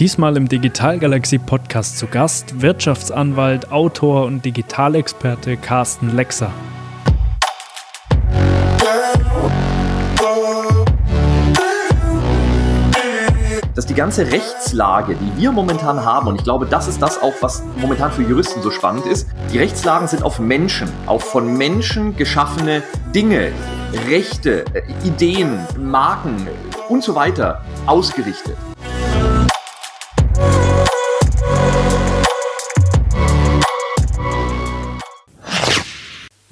Diesmal im Digitalgalaxie Podcast zu Gast Wirtschaftsanwalt, Autor und Digitalexperte Carsten Lexer. dass die ganze Rechtslage, die wir momentan haben, und ich glaube, das ist das auch, was momentan für Juristen so spannend ist, die Rechtslagen sind auf Menschen, auf von Menschen geschaffene Dinge, Rechte, äh, Ideen, Marken und so weiter ausgerichtet.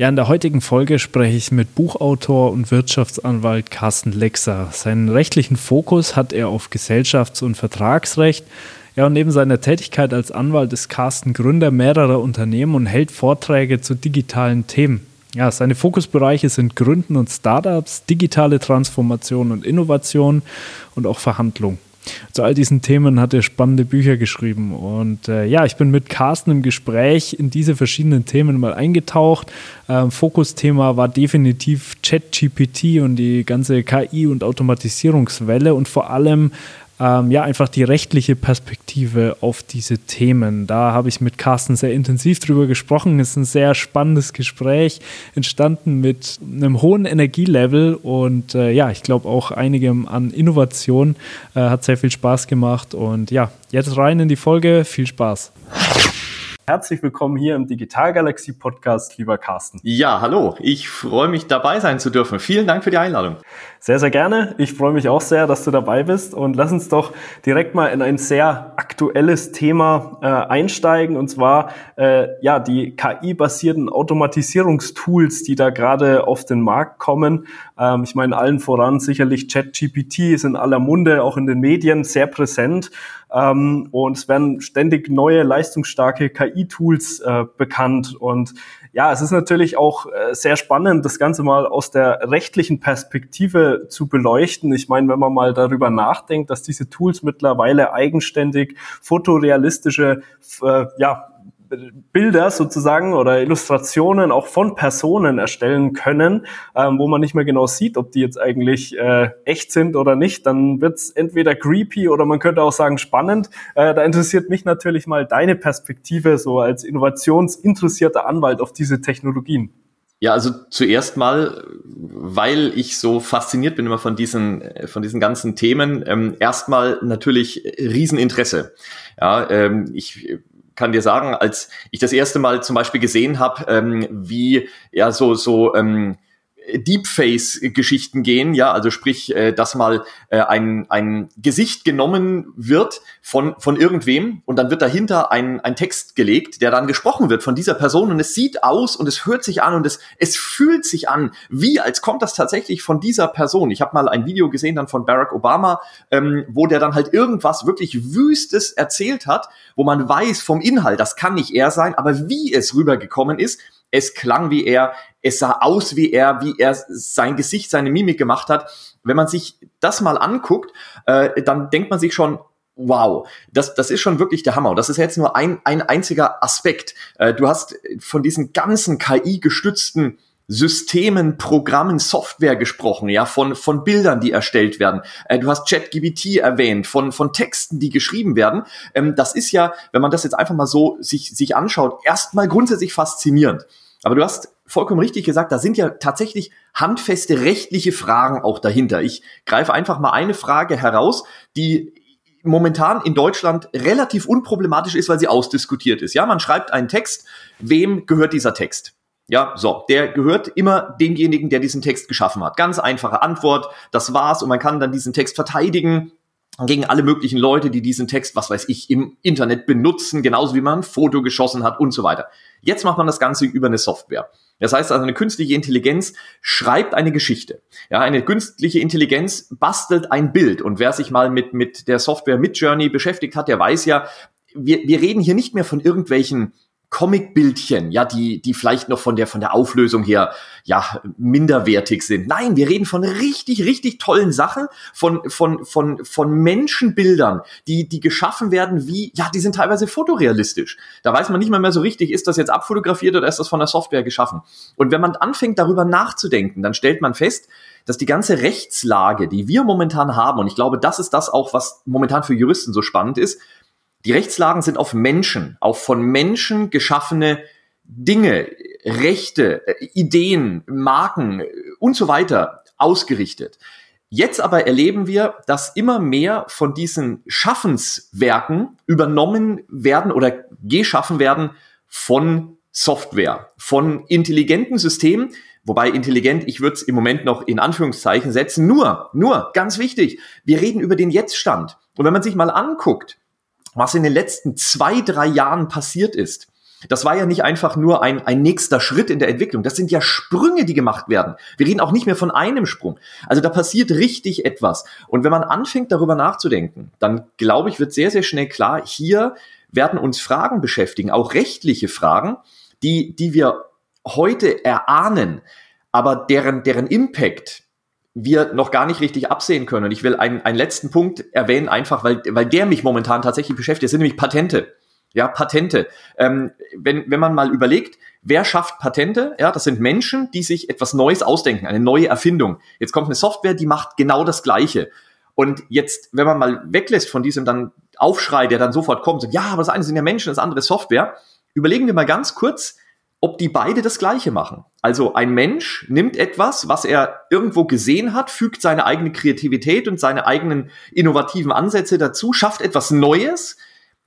Ja, in der heutigen Folge spreche ich mit Buchautor und Wirtschaftsanwalt Carsten Lexer. Seinen rechtlichen Fokus hat er auf Gesellschafts- und Vertragsrecht. Ja, und neben seiner Tätigkeit als Anwalt ist Carsten Gründer mehrerer Unternehmen und hält Vorträge zu digitalen Themen. Ja, seine Fokusbereiche sind Gründen und Startups, digitale Transformation und Innovation und auch Verhandlung. Zu all diesen Themen hat er spannende Bücher geschrieben. Und äh, ja, ich bin mit Carsten im Gespräch in diese verschiedenen Themen mal eingetaucht. Ähm, Fokusthema war definitiv ChatGPT und die ganze KI- und Automatisierungswelle und vor allem ähm, ja, einfach die rechtliche Perspektive auf diese Themen. Da habe ich mit Carsten sehr intensiv drüber gesprochen. Es ist ein sehr spannendes Gespräch, entstanden mit einem hohen Energielevel und äh, ja, ich glaube auch einigem an Innovation. Äh, hat sehr viel Spaß gemacht und ja, jetzt rein in die Folge. Viel Spaß. Herzlich willkommen hier im Digitalgalaxie Podcast, lieber Carsten. Ja, hallo. Ich freue mich dabei sein zu dürfen. Vielen Dank für die Einladung. Sehr, sehr gerne. Ich freue mich auch sehr, dass du dabei bist und lass uns doch direkt mal in ein sehr aktuelles Thema äh, einsteigen und zwar äh, ja die KI-basierten Automatisierungstools, die da gerade auf den Markt kommen. Ähm, ich meine allen voran sicherlich ChatGPT ist in aller Munde, auch in den Medien sehr präsent. Ähm, und es werden ständig neue leistungsstarke KI-Tools äh, bekannt. Und ja, es ist natürlich auch äh, sehr spannend, das Ganze mal aus der rechtlichen Perspektive zu beleuchten. Ich meine, wenn man mal darüber nachdenkt, dass diese Tools mittlerweile eigenständig fotorealistische äh, ja, Bilder sozusagen oder Illustrationen auch von Personen erstellen können, ähm, wo man nicht mehr genau sieht, ob die jetzt eigentlich äh, echt sind oder nicht, dann wird's entweder creepy oder man könnte auch sagen spannend. Äh, da interessiert mich natürlich mal deine Perspektive so als innovationsinteressierter Anwalt auf diese Technologien. Ja, also zuerst mal, weil ich so fasziniert bin immer von diesen, von diesen ganzen Themen, ähm, erstmal natürlich Rieseninteresse. Ja, ähm, ich kann dir sagen, als ich das erste Mal zum Beispiel gesehen habe, ähm, wie ja so so ähm, Deepface-Geschichten gehen, ja, also sprich, äh, dass mal äh, ein, ein Gesicht genommen wird von, von irgendwem und dann wird dahinter ein, ein Text gelegt, der dann gesprochen wird von dieser Person und es sieht aus und es hört sich an und es, es fühlt sich an, wie als kommt das tatsächlich von dieser Person. Ich habe mal ein Video gesehen dann von Barack Obama, ähm, wo der dann halt irgendwas wirklich Wüstes erzählt hat, wo man weiß vom Inhalt, das kann nicht er sein, aber wie es rübergekommen ist, es klang wie er, es sah aus wie er, wie er sein Gesicht, seine Mimik gemacht hat. Wenn man sich das mal anguckt, äh, dann denkt man sich schon, wow, das, das ist schon wirklich der Hammer. Und das ist jetzt nur ein, ein einziger Aspekt. Äh, du hast von diesen ganzen KI-gestützten Systemen, Programmen, Software gesprochen, ja, von, von Bildern, die erstellt werden. Äh, du hast ChatGBT erwähnt, von, von Texten, die geschrieben werden. Ähm, das ist ja, wenn man das jetzt einfach mal so sich, sich anschaut, erstmal grundsätzlich faszinierend. Aber du hast vollkommen richtig gesagt, da sind ja tatsächlich handfeste rechtliche Fragen auch dahinter. Ich greife einfach mal eine Frage heraus, die momentan in Deutschland relativ unproblematisch ist, weil sie ausdiskutiert ist. Ja, man schreibt einen Text, wem gehört dieser Text? Ja, so, der gehört immer demjenigen, der diesen Text geschaffen hat. Ganz einfache Antwort, das war's und man kann dann diesen Text verteidigen gegen alle möglichen Leute, die diesen Text, was weiß ich, im Internet benutzen, genauso wie man ein Foto geschossen hat und so weiter. Jetzt macht man das Ganze über eine Software. Das heißt also, eine künstliche Intelligenz schreibt eine Geschichte. Ja, eine künstliche Intelligenz bastelt ein Bild. Und wer sich mal mit, mit der Software Midjourney beschäftigt hat, der weiß ja, wir, wir reden hier nicht mehr von irgendwelchen Comicbildchen, ja, die, die vielleicht noch von der, von der Auflösung her, ja, minderwertig sind. Nein, wir reden von richtig, richtig tollen Sachen, von, von, von, von Menschenbildern, die, die geschaffen werden wie, ja, die sind teilweise fotorealistisch. Da weiß man nicht mal mehr so richtig, ist das jetzt abfotografiert oder ist das von der Software geschaffen? Und wenn man anfängt, darüber nachzudenken, dann stellt man fest, dass die ganze Rechtslage, die wir momentan haben, und ich glaube, das ist das auch, was momentan für Juristen so spannend ist, die Rechtslagen sind auf Menschen, auf von Menschen geschaffene Dinge, Rechte, äh, Ideen, Marken äh, und so weiter ausgerichtet. Jetzt aber erleben wir, dass immer mehr von diesen Schaffenswerken übernommen werden oder geschaffen werden von Software, von intelligenten Systemen, wobei intelligent, ich würde es im Moment noch in Anführungszeichen setzen, nur, nur, ganz wichtig, wir reden über den Jetztstand. Und wenn man sich mal anguckt, was in den letzten zwei, drei Jahren passiert ist, das war ja nicht einfach nur ein, ein nächster Schritt in der Entwicklung. Das sind ja Sprünge, die gemacht werden. Wir reden auch nicht mehr von einem Sprung. Also da passiert richtig etwas. Und wenn man anfängt, darüber nachzudenken, dann glaube ich, wird sehr, sehr schnell klar, hier werden uns Fragen beschäftigen, auch rechtliche Fragen, die, die wir heute erahnen, aber deren, deren Impact wir noch gar nicht richtig absehen können. Und ich will einen, einen letzten Punkt erwähnen, einfach weil, weil der mich momentan tatsächlich beschäftigt. Das sind nämlich Patente. Ja, Patente. Ähm, wenn, wenn man mal überlegt, wer schafft Patente? Ja, das sind Menschen, die sich etwas Neues ausdenken, eine neue Erfindung. Jetzt kommt eine Software, die macht genau das Gleiche. Und jetzt, wenn man mal weglässt von diesem dann Aufschrei, der dann sofort kommt, sagt, ja, aber das eine sind ja Menschen, das andere Software, überlegen wir mal ganz kurz, ob die beide das Gleiche machen. Also ein Mensch nimmt etwas, was er irgendwo gesehen hat, fügt seine eigene Kreativität und seine eigenen innovativen Ansätze dazu, schafft etwas Neues,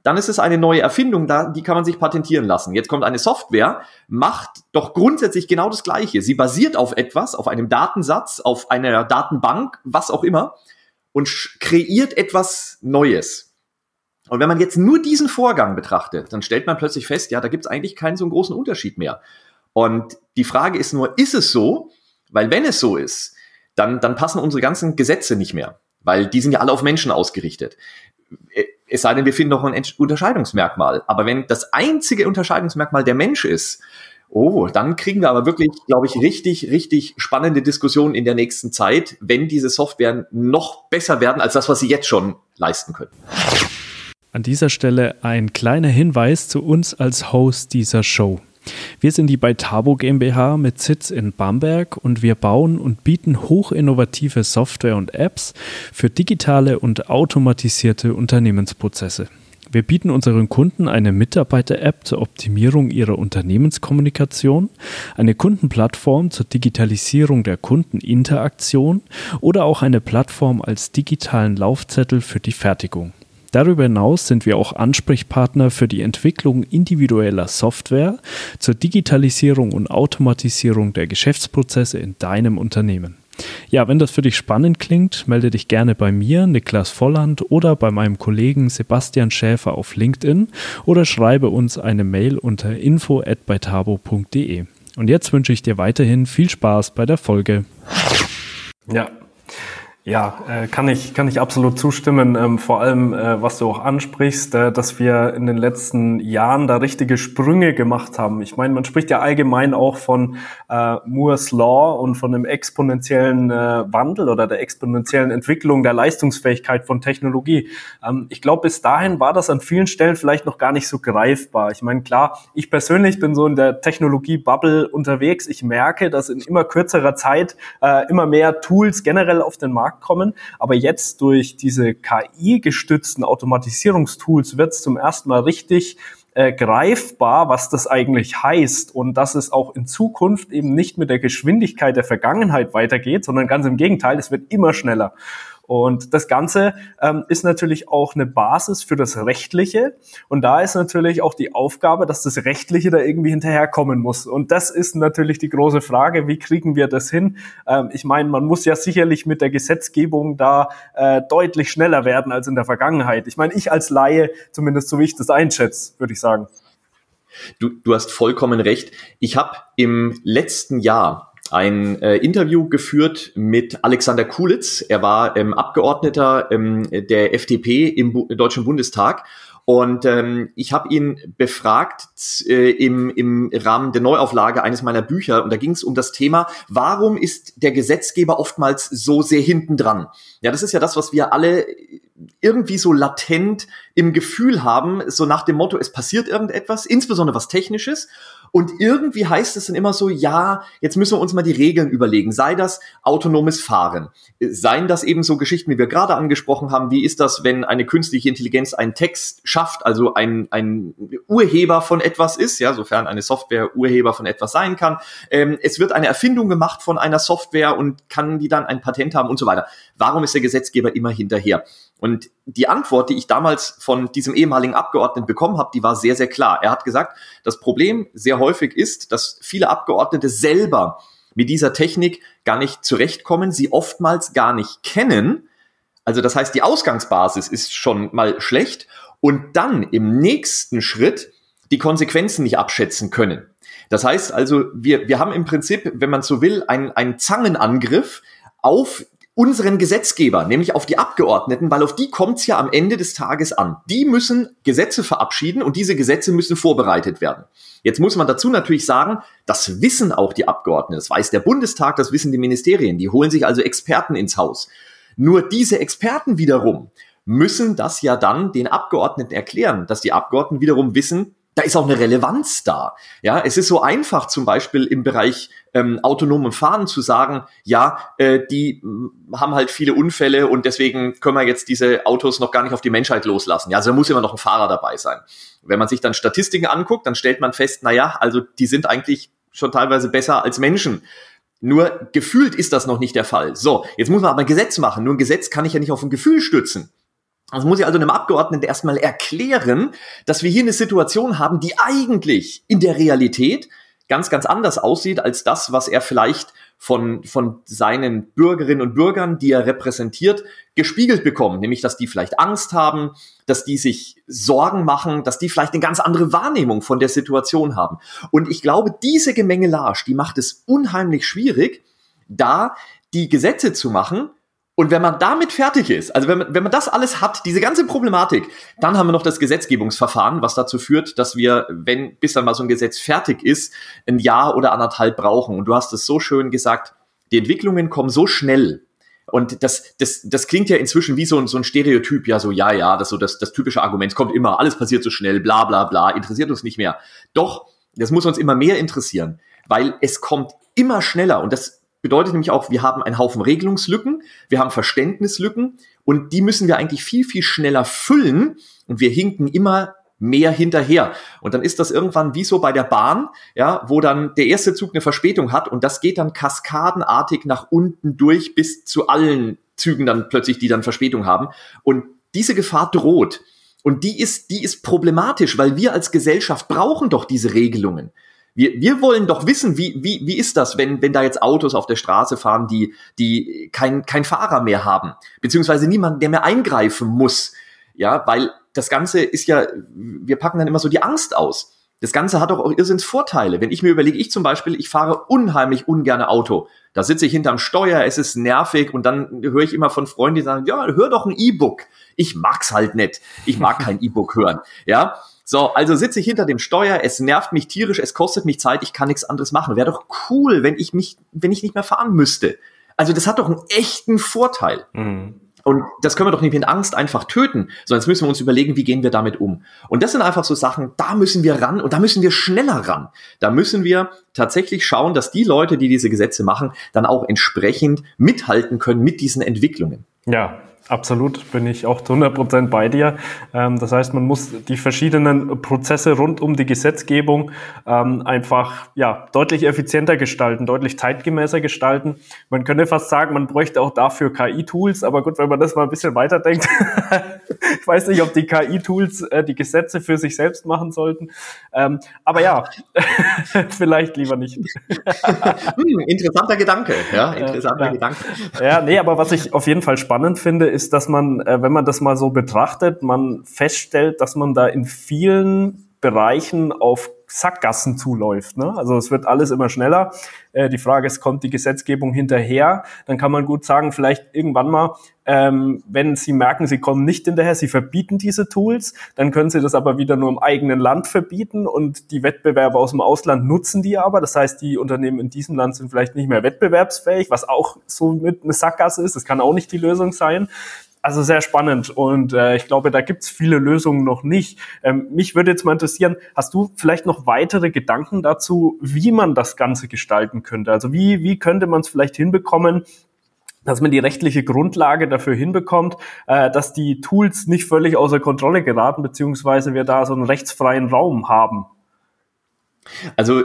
dann ist es eine neue Erfindung, die kann man sich patentieren lassen. Jetzt kommt eine Software, macht doch grundsätzlich genau das Gleiche. Sie basiert auf etwas, auf einem Datensatz, auf einer Datenbank, was auch immer, und kreiert etwas Neues. Und wenn man jetzt nur diesen Vorgang betrachtet, dann stellt man plötzlich fest, ja, da gibt es eigentlich keinen so großen Unterschied mehr. Und die Frage ist nur, ist es so? Weil wenn es so ist, dann, dann passen unsere ganzen Gesetze nicht mehr, weil die sind ja alle auf Menschen ausgerichtet. Es sei denn, wir finden noch ein Unterscheidungsmerkmal. Aber wenn das einzige Unterscheidungsmerkmal der Mensch ist, oh, dann kriegen wir aber wirklich, glaube ich, richtig, richtig spannende Diskussionen in der nächsten Zeit, wenn diese Software noch besser werden als das, was sie jetzt schon leisten können. An dieser Stelle ein kleiner Hinweis zu uns als Host dieser Show. Wir sind die Beitabo GmbH mit Sitz in Bamberg und wir bauen und bieten hochinnovative Software und Apps für digitale und automatisierte Unternehmensprozesse. Wir bieten unseren Kunden eine Mitarbeiter-App zur Optimierung ihrer Unternehmenskommunikation, eine Kundenplattform zur Digitalisierung der Kundeninteraktion oder auch eine Plattform als digitalen Laufzettel für die Fertigung. Darüber hinaus sind wir auch Ansprechpartner für die Entwicklung individueller Software zur Digitalisierung und Automatisierung der Geschäftsprozesse in deinem Unternehmen. Ja, wenn das für dich spannend klingt, melde dich gerne bei mir, Niklas Volland, oder bei meinem Kollegen Sebastian Schäfer auf LinkedIn oder schreibe uns eine Mail unter info@beitabo.de. Und jetzt wünsche ich dir weiterhin viel Spaß bei der Folge. Ja, ja, äh, kann ich kann ich absolut zustimmen. Ähm, vor allem, äh, was du auch ansprichst, äh, dass wir in den letzten Jahren da richtige Sprünge gemacht haben. Ich meine, man spricht ja allgemein auch von äh, Moore's Law und von dem exponentiellen äh, Wandel oder der exponentiellen Entwicklung der Leistungsfähigkeit von Technologie. Ähm, ich glaube, bis dahin war das an vielen Stellen vielleicht noch gar nicht so greifbar. Ich meine, klar, ich persönlich bin so in der Technologie-Bubble unterwegs. Ich merke, dass in immer kürzerer Zeit äh, immer mehr Tools generell auf den Markt Markt kommen. Aber jetzt durch diese KI-gestützten Automatisierungstools wird es zum ersten Mal richtig äh, greifbar, was das eigentlich heißt und dass es auch in Zukunft eben nicht mit der Geschwindigkeit der Vergangenheit weitergeht, sondern ganz im Gegenteil, es wird immer schneller. Und das Ganze ähm, ist natürlich auch eine Basis für das Rechtliche. Und da ist natürlich auch die Aufgabe, dass das Rechtliche da irgendwie hinterherkommen muss. Und das ist natürlich die große Frage, wie kriegen wir das hin? Ähm, ich meine, man muss ja sicherlich mit der Gesetzgebung da äh, deutlich schneller werden als in der Vergangenheit. Ich meine, ich als Laie, zumindest so wie ich das einschätze, würde ich sagen. Du, du hast vollkommen recht. Ich habe im letzten Jahr ein äh, Interview geführt mit Alexander Kulitz. Er war ähm, Abgeordneter ähm, der FDP im Bu Deutschen Bundestag. Und ähm, ich habe ihn befragt äh, im, im Rahmen der Neuauflage eines meiner Bücher und da ging es um das Thema, warum ist der Gesetzgeber oftmals so sehr hinten dran? Ja, das ist ja das, was wir alle irgendwie so latent im Gefühl haben, so nach dem Motto, es passiert irgendetwas, insbesondere was Technisches. Und irgendwie heißt es dann immer so, ja, jetzt müssen wir uns mal die Regeln überlegen. Sei das autonomes Fahren, seien das eben so Geschichten, wie wir gerade angesprochen haben. Wie ist das, wenn eine künstliche Intelligenz einen Text schafft, also ein, ein Urheber von etwas ist, ja, sofern eine Software Urheber von etwas sein kann. Ähm, es wird eine Erfindung gemacht von einer Software und kann die dann ein Patent haben und so weiter. Warum ist der Gesetzgeber immer hinterher? Und die Antwort, die ich damals von diesem ehemaligen Abgeordneten bekommen habe, die war sehr, sehr klar. Er hat gesagt, das Problem sehr häufig ist, dass viele Abgeordnete selber mit dieser Technik gar nicht zurechtkommen, sie oftmals gar nicht kennen. Also das heißt, die Ausgangsbasis ist schon mal schlecht und dann im nächsten Schritt die Konsequenzen nicht abschätzen können. Das heißt also, wir, wir haben im Prinzip, wenn man so will, einen, einen Zangenangriff auf unseren Gesetzgeber, nämlich auf die Abgeordneten, weil auf die kommt es ja am Ende des Tages an. Die müssen Gesetze verabschieden und diese Gesetze müssen vorbereitet werden. Jetzt muss man dazu natürlich sagen, das wissen auch die Abgeordneten, das weiß der Bundestag, das wissen die Ministerien, die holen sich also Experten ins Haus. Nur diese Experten wiederum müssen das ja dann den Abgeordneten erklären, dass die Abgeordneten wiederum wissen, da ist auch eine Relevanz da. Ja, es ist so einfach, zum Beispiel im Bereich ähm, autonomen Fahren zu sagen, ja, äh, die äh, haben halt viele Unfälle und deswegen können wir jetzt diese Autos noch gar nicht auf die Menschheit loslassen. Ja, also da muss immer noch ein Fahrer dabei sein. Wenn man sich dann Statistiken anguckt, dann stellt man fest, na ja, also die sind eigentlich schon teilweise besser als Menschen. Nur gefühlt ist das noch nicht der Fall. So, jetzt muss man aber ein Gesetz machen. Nur ein Gesetz kann ich ja nicht auf ein Gefühl stützen. Also muss ich also einem Abgeordneten erstmal erklären, dass wir hier eine Situation haben, die eigentlich in der Realität ganz, ganz anders aussieht als das, was er vielleicht von, von seinen Bürgerinnen und Bürgern, die er repräsentiert, gespiegelt bekommt. Nämlich, dass die vielleicht Angst haben, dass die sich Sorgen machen, dass die vielleicht eine ganz andere Wahrnehmung von der Situation haben. Und ich glaube, diese Gemengelage, die macht es unheimlich schwierig, da die Gesetze zu machen, und wenn man damit fertig ist, also wenn man, wenn man das alles hat, diese ganze Problematik, dann haben wir noch das Gesetzgebungsverfahren, was dazu führt, dass wir, wenn bis dann mal so ein Gesetz fertig ist, ein Jahr oder anderthalb brauchen. Und du hast es so schön gesagt, die Entwicklungen kommen so schnell. Und das, das, das klingt ja inzwischen wie so ein, so ein Stereotyp, ja, so, ja, ja, das so das, das typische Argument, kommt immer, alles passiert so schnell, bla, bla, bla, interessiert uns nicht mehr. Doch, das muss uns immer mehr interessieren, weil es kommt immer schneller und das bedeutet nämlich auch, wir haben einen Haufen Regelungslücken, wir haben Verständnislücken und die müssen wir eigentlich viel, viel schneller füllen und wir hinken immer mehr hinterher. Und dann ist das irgendwann wie so bei der Bahn, ja, wo dann der erste Zug eine Verspätung hat und das geht dann kaskadenartig nach unten durch bis zu allen Zügen dann plötzlich, die dann Verspätung haben. Und diese Gefahr droht. Und die ist, die ist problematisch, weil wir als Gesellschaft brauchen doch diese Regelungen. Wir, wir wollen doch wissen, wie, wie, wie ist das, wenn, wenn da jetzt Autos auf der Straße fahren, die, die kein, kein Fahrer mehr haben, beziehungsweise niemand, der mehr eingreifen muss. Ja, weil das Ganze ist ja, wir packen dann immer so die Angst aus. Das Ganze hat doch auch Irrsinns Vorteile. Wenn ich mir überlege, ich zum Beispiel, ich fahre unheimlich ungerne Auto. Da sitze ich hinterm Steuer, es ist nervig und dann höre ich immer von Freunden, die sagen, ja, hör doch ein E-Book. Ich mag's halt nicht. Ich mag kein E-Book hören. Ja, so, also sitze ich hinter dem Steuer, es nervt mich tierisch, es kostet mich Zeit, ich kann nichts anderes machen. Wäre doch cool, wenn ich mich, wenn ich nicht mehr fahren müsste. Also das hat doch einen echten Vorteil. Mhm. Und das können wir doch nicht mit Angst einfach töten, sondern jetzt müssen wir uns überlegen, wie gehen wir damit um. Und das sind einfach so Sachen, da müssen wir ran und da müssen wir schneller ran. Da müssen wir tatsächlich schauen, dass die Leute, die diese Gesetze machen, dann auch entsprechend mithalten können mit diesen Entwicklungen. Ja, Absolut, bin ich auch zu 100 Prozent bei dir. Ähm, das heißt, man muss die verschiedenen Prozesse rund um die Gesetzgebung ähm, einfach ja, deutlich effizienter gestalten, deutlich zeitgemäßer gestalten. Man könnte fast sagen, man bräuchte auch dafür KI-Tools, aber gut, wenn man das mal ein bisschen weiterdenkt, ich weiß nicht, ob die KI-Tools äh, die Gesetze für sich selbst machen sollten. Ähm, aber ja, vielleicht lieber nicht. hm, interessanter Gedanke, ja, interessanter ja. Gedanke. Ja, nee, aber was ich auf jeden Fall spannend finde, ist, dass man, äh, wenn man das mal so betrachtet, man feststellt, dass man da in vielen Bereichen auf Sackgassen zuläuft. Ne? Also es wird alles immer schneller. Äh, die Frage ist, kommt die Gesetzgebung hinterher? Dann kann man gut sagen, vielleicht irgendwann mal, ähm, wenn Sie merken, Sie kommen nicht hinterher, Sie verbieten diese Tools, dann können Sie das aber wieder nur im eigenen Land verbieten und die Wettbewerber aus dem Ausland nutzen die aber. Das heißt, die Unternehmen in diesem Land sind vielleicht nicht mehr wettbewerbsfähig, was auch so mit eine Sackgasse ist. Das kann auch nicht die Lösung sein. Also sehr spannend und äh, ich glaube, da gibt's viele Lösungen noch nicht. Ähm, mich würde jetzt mal interessieren, hast du vielleicht noch weitere Gedanken dazu, wie man das Ganze gestalten könnte? Also wie, wie könnte man es vielleicht hinbekommen, dass man die rechtliche Grundlage dafür hinbekommt, äh, dass die Tools nicht völlig außer Kontrolle geraten, beziehungsweise wir da so einen rechtsfreien Raum haben? Also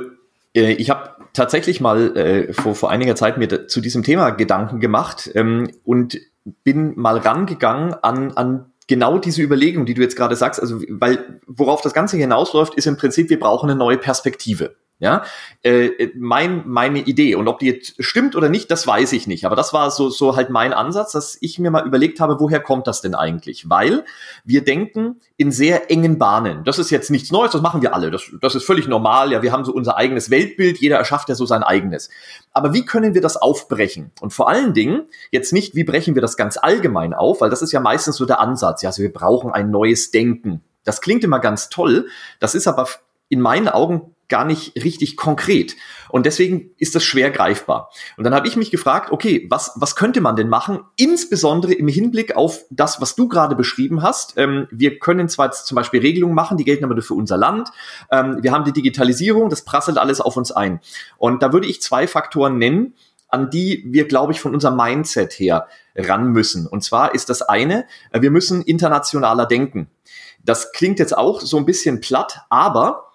äh, ich habe tatsächlich mal äh, vor, vor einiger Zeit mir zu diesem Thema Gedanken gemacht ähm, und bin mal rangegangen an, an genau diese Überlegung, die du jetzt gerade sagst, also weil worauf das Ganze hinausläuft, ist im Prinzip, wir brauchen eine neue Perspektive. Ja, äh, mein, meine Idee. Und ob die jetzt stimmt oder nicht, das weiß ich nicht. Aber das war so, so halt mein Ansatz, dass ich mir mal überlegt habe, woher kommt das denn eigentlich? Weil wir denken in sehr engen Bahnen. Das ist jetzt nichts Neues, das machen wir alle. Das, das ist völlig normal. Ja, wir haben so unser eigenes Weltbild. Jeder erschafft ja so sein eigenes. Aber wie können wir das aufbrechen? Und vor allen Dingen jetzt nicht, wie brechen wir das ganz allgemein auf? Weil das ist ja meistens so der Ansatz. Ja, also wir brauchen ein neues Denken. Das klingt immer ganz toll. Das ist aber in meinen Augen gar nicht richtig konkret. Und deswegen ist das schwer greifbar. Und dann habe ich mich gefragt, okay, was, was könnte man denn machen, insbesondere im Hinblick auf das, was du gerade beschrieben hast. Ähm, wir können zwar zum Beispiel Regelungen machen, die gelten aber nur für unser Land. Ähm, wir haben die Digitalisierung, das prasselt alles auf uns ein. Und da würde ich zwei Faktoren nennen, an die wir, glaube ich, von unserem Mindset her ran müssen. Und zwar ist das eine, äh, wir müssen internationaler denken. Das klingt jetzt auch so ein bisschen platt, aber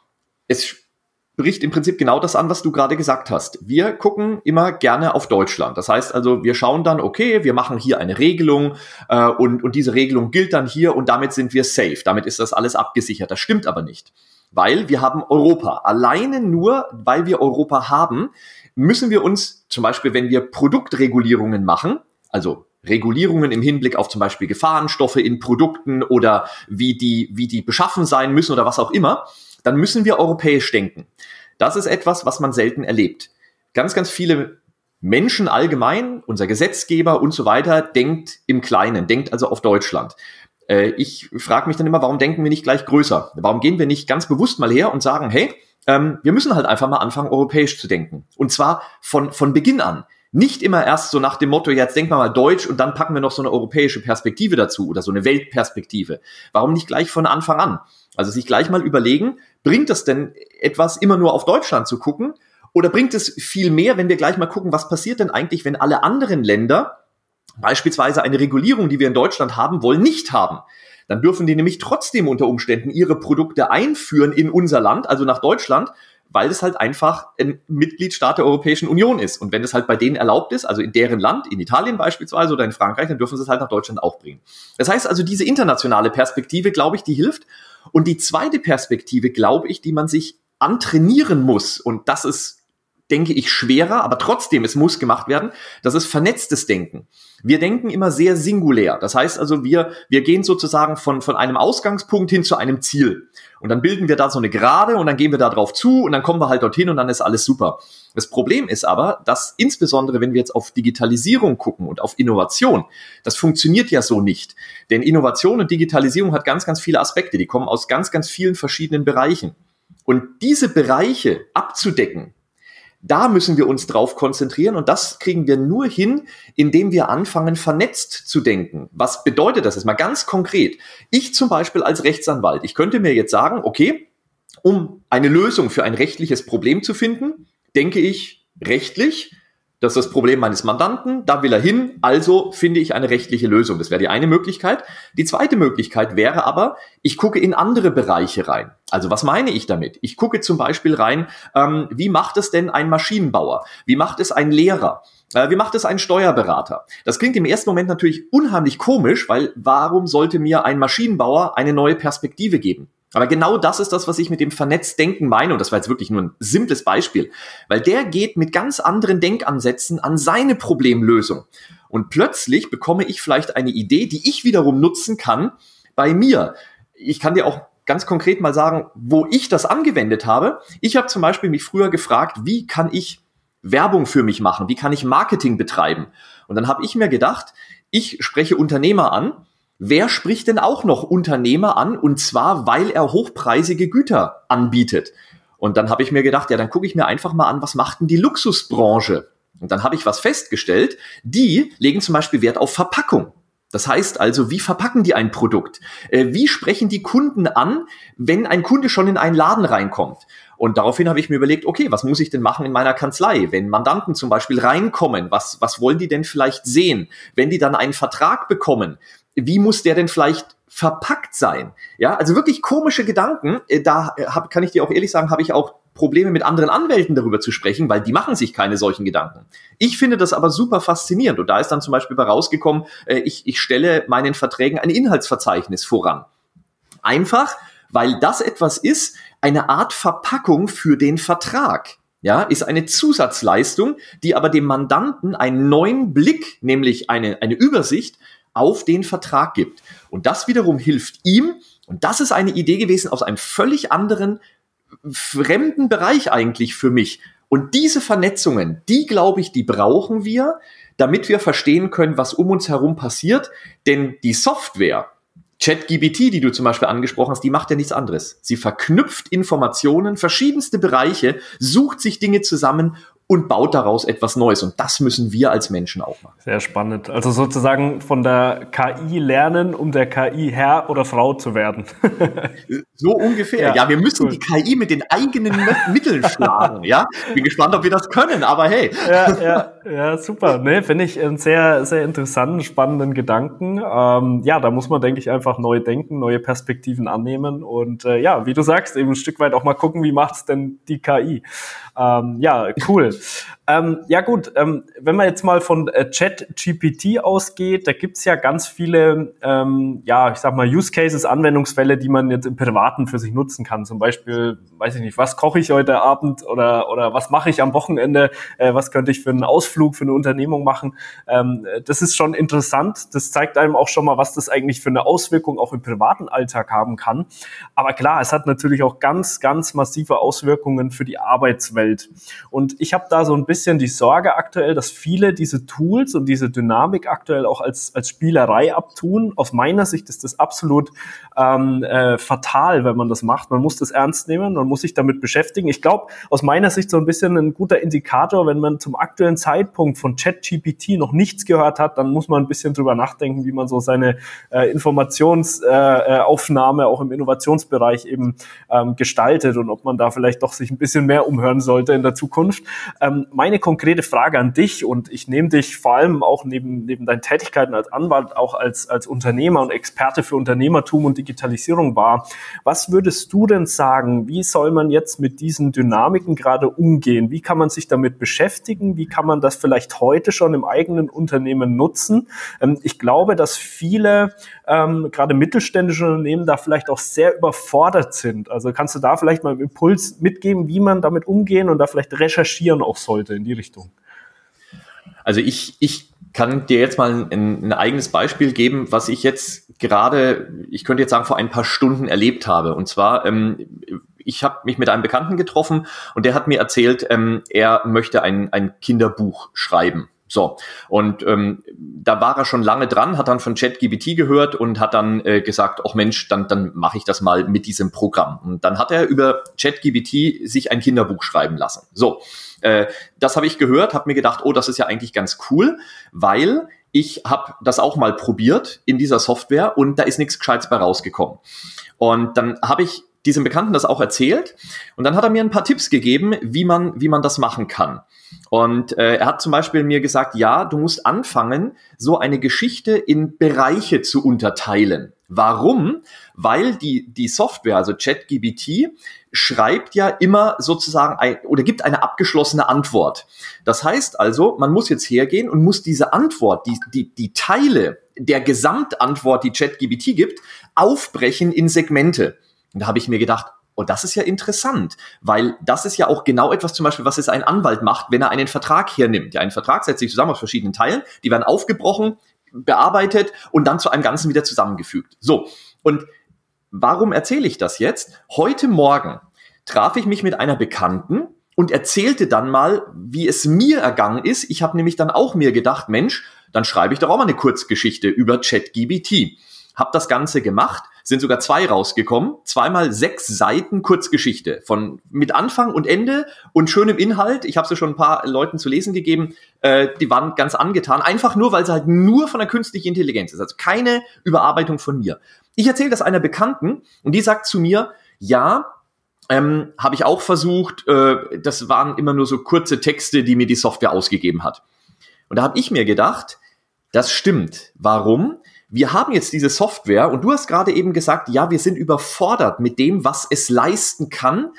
es bricht im Prinzip genau das an, was du gerade gesagt hast. Wir gucken immer gerne auf Deutschland. Das heißt also, wir schauen dann, okay, wir machen hier eine Regelung äh, und, und diese Regelung gilt dann hier und damit sind wir safe. Damit ist das alles abgesichert. Das stimmt aber nicht. Weil wir haben Europa. Alleine nur, weil wir Europa haben, müssen wir uns zum Beispiel, wenn wir Produktregulierungen machen, also Regulierungen im Hinblick auf zum Beispiel Gefahrenstoffe in Produkten oder wie die, wie die beschaffen sein müssen oder was auch immer, dann müssen wir europäisch denken. Das ist etwas, was man selten erlebt. Ganz, ganz viele Menschen allgemein, unser Gesetzgeber und so weiter, denkt im Kleinen, denkt also auf Deutschland. Äh, ich frage mich dann immer, warum denken wir nicht gleich größer? Warum gehen wir nicht ganz bewusst mal her und sagen, hey, ähm, wir müssen halt einfach mal anfangen, europäisch zu denken. Und zwar von, von Beginn an. Nicht immer erst so nach dem Motto, jetzt denken wir mal Deutsch und dann packen wir noch so eine europäische Perspektive dazu oder so eine Weltperspektive. Warum nicht gleich von Anfang an? Also sich gleich mal überlegen, bringt es denn etwas, immer nur auf Deutschland zu gucken? Oder bringt es viel mehr, wenn wir gleich mal gucken, was passiert denn eigentlich, wenn alle anderen Länder beispielsweise eine Regulierung, die wir in Deutschland haben wollen, nicht haben? Dann dürfen die nämlich trotzdem unter Umständen ihre Produkte einführen in unser Land, also nach Deutschland, weil es halt einfach ein Mitgliedstaat der Europäischen Union ist. Und wenn es halt bei denen erlaubt ist, also in deren Land, in Italien beispielsweise oder in Frankreich, dann dürfen sie es halt nach Deutschland auch bringen. Das heißt also, diese internationale Perspektive, glaube ich, die hilft. Und die zweite Perspektive, glaube ich, die man sich antrainieren muss, und das ist denke ich, schwerer, aber trotzdem, es muss gemacht werden. Das ist vernetztes Denken. Wir denken immer sehr singulär. Das heißt also, wir, wir gehen sozusagen von, von einem Ausgangspunkt hin zu einem Ziel. Und dann bilden wir da so eine Gerade und dann gehen wir da drauf zu und dann kommen wir halt dorthin und dann ist alles super. Das Problem ist aber, dass insbesondere, wenn wir jetzt auf Digitalisierung gucken und auf Innovation, das funktioniert ja so nicht. Denn Innovation und Digitalisierung hat ganz, ganz viele Aspekte. Die kommen aus ganz, ganz vielen verschiedenen Bereichen. Und diese Bereiche abzudecken, da müssen wir uns drauf konzentrieren und das kriegen wir nur hin, indem wir anfangen, vernetzt zu denken. Was bedeutet das jetzt mal ganz konkret? Ich zum Beispiel als Rechtsanwalt, ich könnte mir jetzt sagen, okay, um eine Lösung für ein rechtliches Problem zu finden, denke ich rechtlich, das ist das Problem meines Mandanten, da will er hin, also finde ich eine rechtliche Lösung. Das wäre die eine Möglichkeit. Die zweite Möglichkeit wäre aber, ich gucke in andere Bereiche rein. Also was meine ich damit? Ich gucke zum Beispiel rein, ähm, wie macht es denn ein Maschinenbauer? Wie macht es ein Lehrer? Äh, wie macht es ein Steuerberater? Das klingt im ersten Moment natürlich unheimlich komisch, weil warum sollte mir ein Maschinenbauer eine neue Perspektive geben? Aber genau das ist das, was ich mit dem Vernetzdenken meine. Und das war jetzt wirklich nur ein simples Beispiel. Weil der geht mit ganz anderen Denkansätzen an seine Problemlösung. Und plötzlich bekomme ich vielleicht eine Idee, die ich wiederum nutzen kann bei mir. Ich kann dir auch ganz konkret mal sagen, wo ich das angewendet habe. Ich habe zum Beispiel mich früher gefragt, wie kann ich Werbung für mich machen? Wie kann ich Marketing betreiben? Und dann habe ich mir gedacht, ich spreche Unternehmer an. Wer spricht denn auch noch Unternehmer an? Und zwar, weil er hochpreisige Güter anbietet. Und dann habe ich mir gedacht, ja, dann gucke ich mir einfach mal an, was macht denn die Luxusbranche? Und dann habe ich was festgestellt, die legen zum Beispiel Wert auf Verpackung. Das heißt also, wie verpacken die ein Produkt? Äh, wie sprechen die Kunden an, wenn ein Kunde schon in einen Laden reinkommt? Und daraufhin habe ich mir überlegt, okay, was muss ich denn machen in meiner Kanzlei? Wenn Mandanten zum Beispiel reinkommen, was, was wollen die denn vielleicht sehen? Wenn die dann einen Vertrag bekommen, wie muss der denn vielleicht verpackt sein? Ja, also wirklich komische Gedanken. Äh, da äh, hab, kann ich dir auch ehrlich sagen, habe ich auch Probleme mit anderen Anwälten darüber zu sprechen, weil die machen sich keine solchen Gedanken. Ich finde das aber super faszinierend und da ist dann zum Beispiel bei rausgekommen, äh, ich, ich stelle meinen Verträgen ein Inhaltsverzeichnis voran. Einfach, weil das etwas ist, eine Art Verpackung für den Vertrag. Ja, ist eine Zusatzleistung, die aber dem Mandanten einen neuen Blick, nämlich eine, eine Übersicht auf den Vertrag gibt. Und das wiederum hilft ihm, und das ist eine Idee gewesen aus einem völlig anderen fremden Bereich eigentlich für mich. Und diese Vernetzungen, die glaube ich, die brauchen wir, damit wir verstehen können, was um uns herum passiert. Denn die Software, ChatGBT, die du zum Beispiel angesprochen hast, die macht ja nichts anderes. Sie verknüpft Informationen, verschiedenste Bereiche, sucht sich Dinge zusammen und baut daraus etwas Neues. Und das müssen wir als Menschen auch machen. Sehr spannend. Also sozusagen von der KI lernen, um der KI Herr oder Frau zu werden. so ungefähr. Ja, ja wir müssen cool. die KI mit den eigenen Mitteln schlagen. Ja, bin gespannt, ob wir das können, aber hey. Ja, ja, ja super. Nee, finde ich einen sehr, sehr interessanten, spannenden Gedanken. Ähm, ja, da muss man, denke ich, einfach neu denken, neue Perspektiven annehmen und äh, ja, wie du sagst, eben ein Stück weit auch mal gucken, wie macht's denn die KI. Ähm, ja, cool. Ähm, ja gut, ähm, wenn man jetzt mal von äh, Chat-GPT ausgeht, da gibt's ja ganz viele, ähm, ja, ich sag mal, Use Cases, Anwendungsfälle, die man jetzt im Privaten für sich nutzen kann. Zum Beispiel, weiß ich nicht, was koche ich heute Abend oder, oder was mache ich am Wochenende, äh, was könnte ich für einen Ausflug, für eine Unternehmung machen. Ähm, das ist schon interessant. Das zeigt einem auch schon mal, was das eigentlich für eine Auswirkung auch im privaten Alltag haben kann. Aber klar, es hat natürlich auch ganz, ganz massive Auswirkungen für die Arbeitswelt. Und ich habe da so ein bisschen die Sorge aktuell, dass viele diese Tools und diese Dynamik aktuell auch als, als Spielerei abtun. Aus meiner Sicht ist das absolut ähm, äh, fatal, wenn man das macht. Man muss das ernst nehmen, man muss sich damit beschäftigen. Ich glaube, aus meiner Sicht so ein bisschen ein guter Indikator, wenn man zum aktuellen Zeitpunkt von ChatGPT noch nichts gehört hat, dann muss man ein bisschen drüber nachdenken, wie man so seine äh, Informationsaufnahme äh, auch im Innovationsbereich eben ähm, gestaltet und ob man da vielleicht doch sich ein bisschen mehr umhören sollte in der Zukunft. Ähm, meine konkrete Frage an dich und ich nehme dich vor allem auch neben, neben deinen Tätigkeiten als Anwalt auch als, als Unternehmer und Experte für Unternehmertum und Digitalisierung wahr. Was würdest du denn sagen? Wie soll man jetzt mit diesen Dynamiken gerade umgehen? Wie kann man sich damit beschäftigen? Wie kann man das vielleicht heute schon im eigenen Unternehmen nutzen? Ähm, ich glaube, dass viele, ähm, gerade mittelständische Unternehmen, da vielleicht auch sehr überfordert sind. Also kannst du da vielleicht mal einen Impuls mitgeben, wie man damit umgehen und da vielleicht recherchieren auch sollte in die Richtung? Also ich, ich kann dir jetzt mal ein, ein eigenes Beispiel geben, was ich jetzt gerade, ich könnte jetzt sagen, vor ein paar Stunden erlebt habe. Und zwar, ähm, ich habe mich mit einem Bekannten getroffen und der hat mir erzählt, ähm, er möchte ein, ein Kinderbuch schreiben. So, und ähm, da war er schon lange dran, hat dann von ChatGBT gehört und hat dann äh, gesagt, ach Mensch, dann, dann mache ich das mal mit diesem Programm. Und dann hat er über ChatGBT sich ein Kinderbuch schreiben lassen. So, äh, das habe ich gehört, habe mir gedacht, oh, das ist ja eigentlich ganz cool, weil ich habe das auch mal probiert in dieser Software und da ist nichts Gescheites bei rausgekommen. Und dann habe ich diesem Bekannten das auch erzählt und dann hat er mir ein paar Tipps gegeben, wie man, wie man das machen kann. Und äh, er hat zum Beispiel mir gesagt, ja, du musst anfangen, so eine Geschichte in Bereiche zu unterteilen. Warum? Weil die, die Software, also ChatGBT, schreibt ja immer sozusagen ein, oder gibt eine abgeschlossene Antwort. Das heißt also, man muss jetzt hergehen und muss diese Antwort, die, die, die Teile der Gesamtantwort, die ChatGBT gibt, aufbrechen in Segmente. Und da habe ich mir gedacht, und das ist ja interessant, weil das ist ja auch genau etwas zum Beispiel, was es ein Anwalt macht, wenn er einen Vertrag hernimmt. Ja, ein Vertrag setzt sich zusammen aus verschiedenen Teilen, die werden aufgebrochen, bearbeitet und dann zu einem Ganzen wieder zusammengefügt. So. Und warum erzähle ich das jetzt? Heute Morgen traf ich mich mit einer Bekannten und erzählte dann mal, wie es mir ergangen ist. Ich habe nämlich dann auch mir gedacht, Mensch, dann schreibe ich doch auch mal eine Kurzgeschichte über ChatGBT. Hab das Ganze gemacht, sind sogar zwei rausgekommen, zweimal sechs Seiten Kurzgeschichte von mit Anfang und Ende und schönem Inhalt. Ich habe sie schon ein paar Leuten zu lesen gegeben, äh, die waren ganz angetan, einfach nur, weil sie halt nur von der künstlichen Intelligenz ist, also keine Überarbeitung von mir. Ich erzähle das einer Bekannten und die sagt zu mir, ja, ähm, habe ich auch versucht. Äh, das waren immer nur so kurze Texte, die mir die Software ausgegeben hat. Und da habe ich mir gedacht, das stimmt. Warum? Wir haben jetzt diese Software und du hast gerade eben gesagt, ja, wir sind überfordert mit dem, was es leisten kann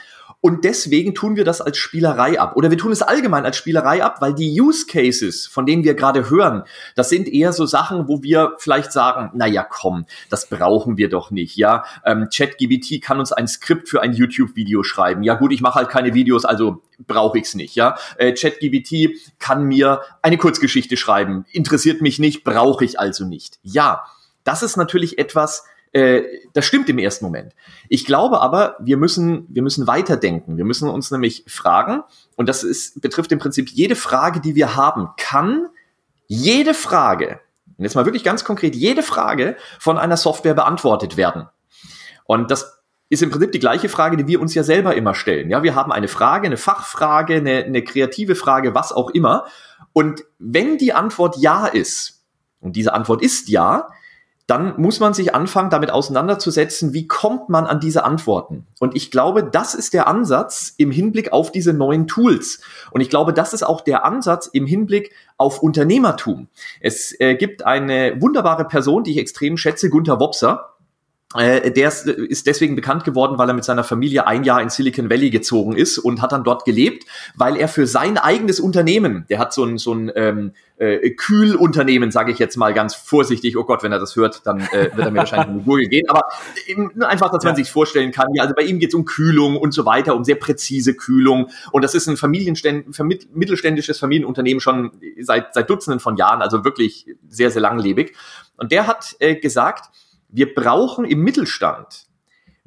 und deswegen tun wir das als Spielerei ab. Oder wir tun es allgemein als Spielerei ab, weil die Use Cases, von denen wir gerade hören, das sind eher so Sachen, wo wir vielleicht sagen, na ja, komm, das brauchen wir doch nicht. Ja, ähm, ChatGBT kann uns ein Skript für ein YouTube-Video schreiben. Ja gut, ich mache halt keine Videos, also brauche ich's nicht. Ja, äh, ChatGBT kann mir eine Kurzgeschichte schreiben. Interessiert mich nicht, brauche ich also nicht. Ja, das ist natürlich etwas, äh, das stimmt im ersten Moment. Ich glaube aber, wir müssen, wir müssen weiterdenken. Wir müssen uns nämlich fragen, und das ist, betrifft im Prinzip jede Frage, die wir haben, kann jede Frage, und jetzt mal wirklich ganz konkret, jede Frage von einer Software beantwortet werden. Und das ist im Prinzip die gleiche Frage, die wir uns ja selber immer stellen. Ja, wir haben eine Frage, eine Fachfrage, eine, eine kreative Frage, was auch immer. Und wenn die Antwort ja ist, und diese Antwort ist ja, dann muss man sich anfangen, damit auseinanderzusetzen, wie kommt man an diese Antworten. Und ich glaube, das ist der Ansatz im Hinblick auf diese neuen Tools. Und ich glaube, das ist auch der Ansatz im Hinblick auf Unternehmertum. Es äh, gibt eine wunderbare Person, die ich extrem schätze, Gunther Wopser äh, der ist deswegen bekannt geworden, weil er mit seiner Familie ein Jahr in Silicon Valley gezogen ist und hat dann dort gelebt, weil er für sein eigenes Unternehmen, der hat so ein, so ein ähm, äh, Kühlunternehmen, sage ich jetzt mal ganz vorsichtig, oh Gott, wenn er das hört, dann äh, wird er mir wahrscheinlich in die Gurgel gehen, aber eben, einfach, dass man ja. sich vorstellen kann, ja, also bei ihm geht es um Kühlung und so weiter, um sehr präzise Kühlung und das ist ein Familienständ, mittelständisches Familienunternehmen schon seit, seit Dutzenden von Jahren, also wirklich sehr, sehr langlebig und der hat äh, gesagt, wir brauchen im Mittelstand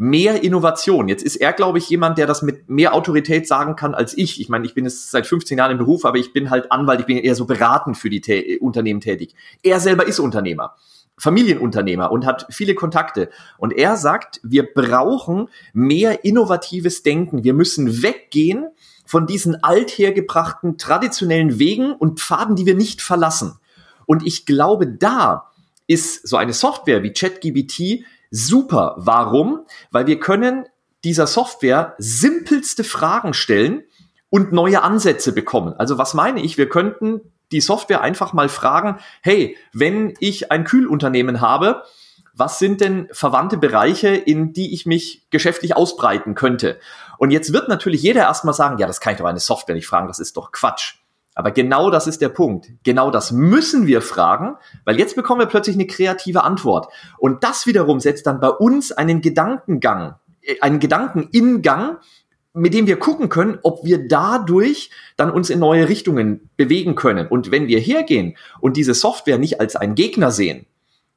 mehr Innovation. Jetzt ist er, glaube ich, jemand, der das mit mehr Autorität sagen kann als ich. Ich meine, ich bin jetzt seit 15 Jahren im Beruf, aber ich bin halt Anwalt, ich bin eher so beratend für die Tä Unternehmen tätig. Er selber ist Unternehmer. Familienunternehmer und hat viele Kontakte. Und er sagt, wir brauchen mehr innovatives Denken. Wir müssen weggehen von diesen althergebrachten traditionellen Wegen und Pfaden, die wir nicht verlassen. Und ich glaube, da ist so eine Software wie ChatGBT super. Warum? Weil wir können dieser Software simpelste Fragen stellen und neue Ansätze bekommen. Also was meine ich? Wir könnten die Software einfach mal fragen, hey, wenn ich ein Kühlunternehmen habe, was sind denn verwandte Bereiche, in die ich mich geschäftlich ausbreiten könnte? Und jetzt wird natürlich jeder erstmal sagen, ja, das kann ich doch eine Software nicht fragen, das ist doch Quatsch. Aber genau das ist der Punkt. Genau das müssen wir fragen, weil jetzt bekommen wir plötzlich eine kreative Antwort. Und das wiederum setzt dann bei uns einen Gedankengang, äh, einen Gedankeningang, mit dem wir gucken können, ob wir dadurch dann uns in neue Richtungen bewegen können. Und wenn wir hergehen und diese Software nicht als einen Gegner sehen,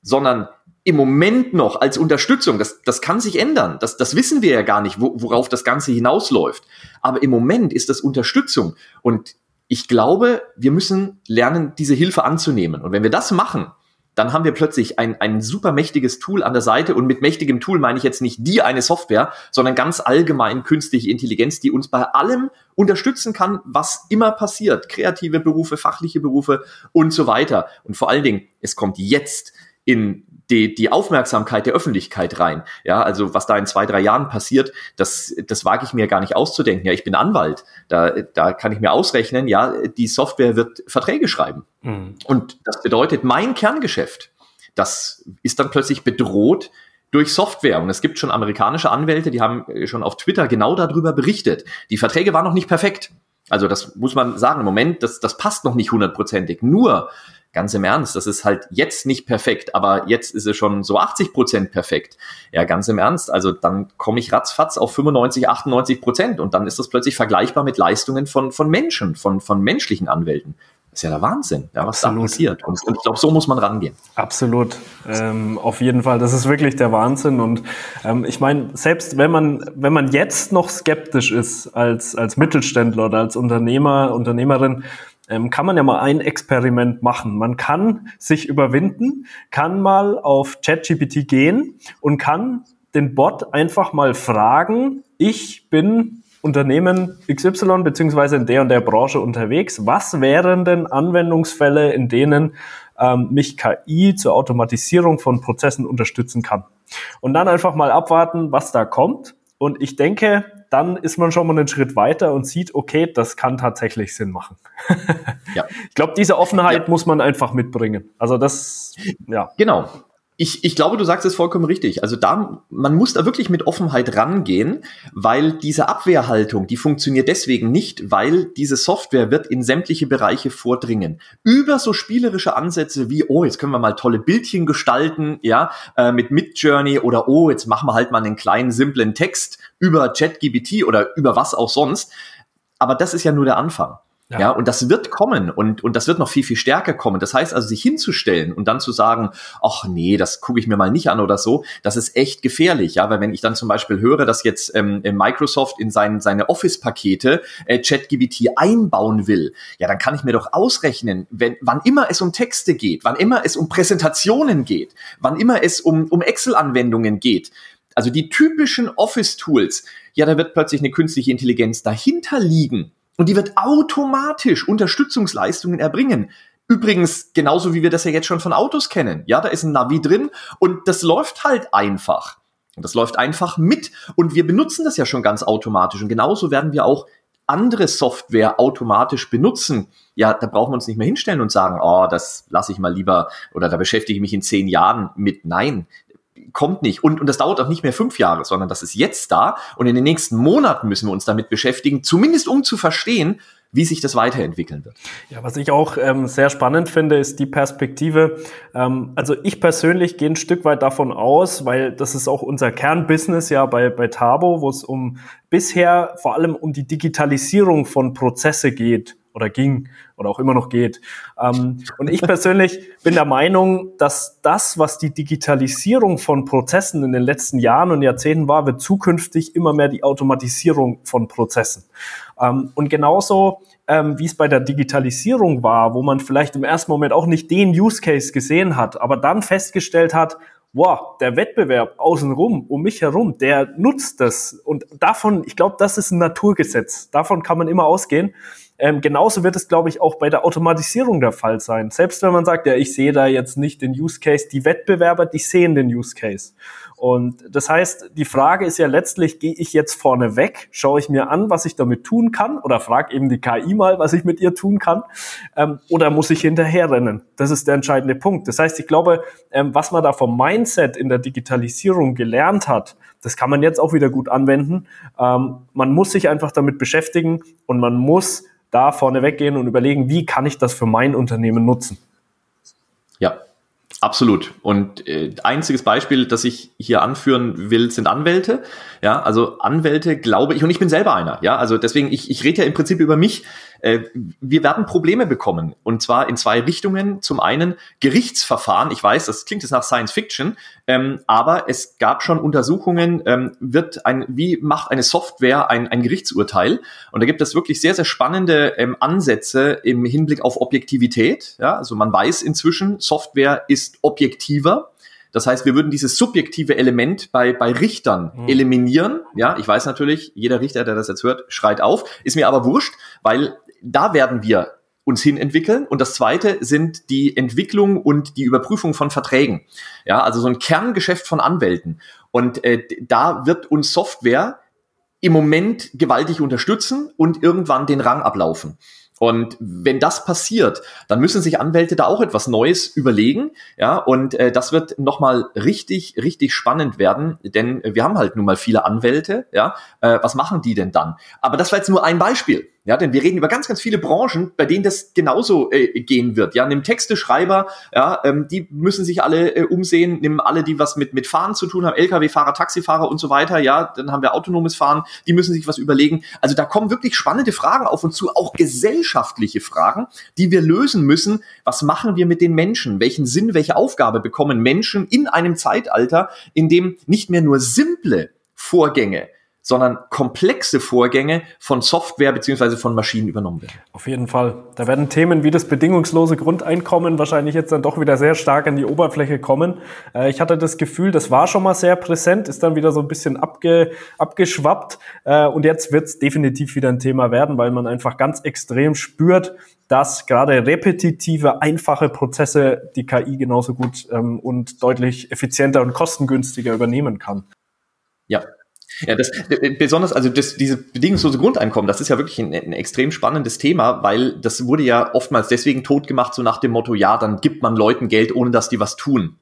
sondern im Moment noch als Unterstützung, das, das kann sich ändern, das, das wissen wir ja gar nicht, wo, worauf das Ganze hinausläuft. Aber im Moment ist das Unterstützung. Und ich glaube, wir müssen lernen, diese Hilfe anzunehmen. Und wenn wir das machen, dann haben wir plötzlich ein, ein super mächtiges Tool an der Seite. Und mit mächtigem Tool meine ich jetzt nicht die eine Software, sondern ganz allgemein künstliche Intelligenz, die uns bei allem unterstützen kann, was immer passiert. Kreative Berufe, fachliche Berufe und so weiter. Und vor allen Dingen, es kommt jetzt in die, die Aufmerksamkeit der Öffentlichkeit rein. Ja, also was da in zwei, drei Jahren passiert, das, das wage ich mir gar nicht auszudenken. Ja, ich bin Anwalt. Da, da kann ich mir ausrechnen, ja, die Software wird Verträge schreiben. Mhm. Und das bedeutet, mein Kerngeschäft, das ist dann plötzlich bedroht durch Software. Und es gibt schon amerikanische Anwälte, die haben schon auf Twitter genau darüber berichtet. Die Verträge waren noch nicht perfekt. Also das muss man sagen, im Moment, das, das passt noch nicht hundertprozentig. Nur ganz im Ernst, das ist halt jetzt nicht perfekt, aber jetzt ist es schon so 80 Prozent perfekt. Ja, ganz im Ernst. Also dann komme ich ratzfatz auf 95, 98 Prozent und dann ist das plötzlich vergleichbar mit Leistungen von, von Menschen, von, von menschlichen Anwälten. Das ist ja der Wahnsinn, ja, was Absolut. da passiert. Und, ich glaube, so muss man rangehen. Absolut. Ähm, auf jeden Fall. Das ist wirklich der Wahnsinn. Und ähm, ich meine, selbst wenn man, wenn man jetzt noch skeptisch ist als, als Mittelständler oder als Unternehmer, Unternehmerin, ähm, kann man ja mal ein Experiment machen. Man kann sich überwinden, kann mal auf ChatGPT gehen und kann den Bot einfach mal fragen, ich bin Unternehmen XY beziehungsweise in der und der Branche unterwegs. Was wären denn Anwendungsfälle, in denen ähm, mich KI zur Automatisierung von Prozessen unterstützen kann? Und dann einfach mal abwarten, was da kommt. Und ich denke, dann ist man schon mal einen Schritt weiter und sieht, okay, das kann tatsächlich Sinn machen. ja. Ich glaube, diese Offenheit ja. muss man einfach mitbringen. Also das, ja. Genau ich, ich glaube, du sagst es vollkommen richtig. Also da, man muss da wirklich mit Offenheit rangehen, weil diese Abwehrhaltung, die funktioniert deswegen nicht, weil diese Software wird in sämtliche Bereiche vordringen. Über so spielerische Ansätze wie, oh, jetzt können wir mal tolle Bildchen gestalten, ja, äh, mit Midjourney oder oh, jetzt machen wir halt mal einen kleinen, simplen Text über ChatGBT oder über was auch sonst. Aber das ist ja nur der Anfang. Ja. ja. und das wird kommen und, und das wird noch viel, viel stärker kommen. Das heißt also, sich hinzustellen und dann zu sagen, ach nee, das gucke ich mir mal nicht an oder so, das ist echt gefährlich, ja, weil wenn ich dann zum Beispiel höre, dass jetzt ähm, Microsoft in sein, seine Office-Pakete äh, ChatGBT einbauen will, ja, dann kann ich mir doch ausrechnen, wenn, wann immer es um Texte geht, wann immer es um Präsentationen geht, wann immer es um, um Excel-Anwendungen geht, also die typischen Office-Tools, ja, da wird plötzlich eine künstliche Intelligenz dahinter liegen und die wird automatisch Unterstützungsleistungen erbringen. Übrigens, genauso wie wir das ja jetzt schon von Autos kennen. Ja, da ist ein Navi drin und das läuft halt einfach. Und das läuft einfach mit. Und wir benutzen das ja schon ganz automatisch. Und genauso werden wir auch andere Software automatisch benutzen. Ja, da brauchen wir uns nicht mehr hinstellen und sagen, oh, das lasse ich mal lieber oder da beschäftige ich mich in zehn Jahren mit. Nein, kommt nicht. Und, und das dauert auch nicht mehr fünf Jahre, sondern das ist jetzt da. Und in den nächsten Monaten müssen wir uns damit beschäftigen, zumindest um zu verstehen, wie sich das weiterentwickeln wird. Ja, was ich auch ähm, sehr spannend finde, ist die Perspektive. Ähm, also ich persönlich gehe ein Stück weit davon aus, weil das ist auch unser Kernbusiness ja bei, bei Tabo, wo es um bisher vor allem um die Digitalisierung von Prozesse geht oder ging oder auch immer noch geht. Ähm, und ich persönlich bin der Meinung, dass das, was die Digitalisierung von Prozessen in den letzten Jahren und Jahrzehnten war, wird zukünftig immer mehr die Automatisierung von Prozessen. Ähm, und genauso ähm, wie es bei der Digitalisierung war, wo man vielleicht im ersten Moment auch nicht den Use Case gesehen hat, aber dann festgestellt hat, wow, der Wettbewerb außenrum, um mich herum, der nutzt das. Und davon, ich glaube, das ist ein Naturgesetz. Davon kann man immer ausgehen. Ähm, genauso wird es, glaube ich, auch bei der Automatisierung der Fall sein. Selbst wenn man sagt, ja, ich sehe da jetzt nicht den Use Case, die Wettbewerber, die sehen den Use Case. Und das heißt, die Frage ist ja letztlich, gehe ich jetzt vorne weg, schaue ich mir an, was ich damit tun kann, oder frage eben die KI mal, was ich mit ihr tun kann, ähm, oder muss ich hinterherrennen? Das ist der entscheidende Punkt. Das heißt, ich glaube, ähm, was man da vom Mindset in der Digitalisierung gelernt hat, das kann man jetzt auch wieder gut anwenden. Ähm, man muss sich einfach damit beschäftigen und man muss da vorne weggehen und überlegen, wie kann ich das für mein Unternehmen nutzen? Ja, Absolut. Und äh, einziges Beispiel, das ich hier anführen will, sind Anwälte. Ja, also Anwälte glaube ich, und ich bin selber einer. Ja, also deswegen, ich, ich rede ja im Prinzip über mich. Äh, wir werden Probleme bekommen. Und zwar in zwei Richtungen. Zum einen Gerichtsverfahren. Ich weiß, das klingt jetzt nach Science Fiction, ähm, aber es gab schon Untersuchungen, ähm, wird ein, wie macht eine Software ein, ein Gerichtsurteil? Und da gibt es wirklich sehr, sehr spannende ähm, Ansätze im Hinblick auf Objektivität. Ja, also man weiß inzwischen, Software ist objektiver. Das heißt, wir würden dieses subjektive Element bei, bei Richtern mhm. eliminieren. Ja, ich weiß natürlich, jeder Richter, der das jetzt hört, schreit auf. Ist mir aber wurscht, weil da werden wir uns hin entwickeln. Und das zweite sind die Entwicklung und die Überprüfung von Verträgen. Ja, also so ein Kerngeschäft von Anwälten. Und äh, da wird uns Software im Moment gewaltig unterstützen und irgendwann den Rang ablaufen. Und wenn das passiert, dann müssen sich Anwälte da auch etwas Neues überlegen. Ja, und äh, das wird nochmal richtig, richtig spannend werden, denn wir haben halt nun mal viele Anwälte. Ja, äh, was machen die denn dann? Aber das war jetzt nur ein Beispiel. Ja, denn wir reden über ganz, ganz viele Branchen, bei denen das genauso äh, gehen wird. Ja, nimm Texteschreiber, ja, ähm, die müssen sich alle äh, umsehen, nimm alle, die was mit, mit Fahren zu tun haben, Lkw-Fahrer, Taxifahrer und so weiter, ja, dann haben wir autonomes Fahren, die müssen sich was überlegen. Also da kommen wirklich spannende Fragen auf uns zu, auch gesellschaftliche Fragen, die wir lösen müssen. Was machen wir mit den Menschen? Welchen Sinn, welche Aufgabe bekommen Menschen in einem Zeitalter, in dem nicht mehr nur simple Vorgänge sondern komplexe Vorgänge von Software beziehungsweise von Maschinen übernommen werden. Auf jeden Fall. Da werden Themen wie das bedingungslose Grundeinkommen wahrscheinlich jetzt dann doch wieder sehr stark an die Oberfläche kommen. Äh, ich hatte das Gefühl, das war schon mal sehr präsent, ist dann wieder so ein bisschen abge, abgeschwappt äh, und jetzt wird es definitiv wieder ein Thema werden, weil man einfach ganz extrem spürt, dass gerade repetitive, einfache Prozesse die KI genauso gut ähm, und deutlich effizienter und kostengünstiger übernehmen kann. Ja, ja, das besonders, also das, diese bedingungslose Grundeinkommen, das ist ja wirklich ein, ein, extrem spannendes Thema, weil das wurde ja oftmals deswegen tot gemacht, so nach dem Motto, ja, dann gibt man Leuten Geld, ohne dass die was tun.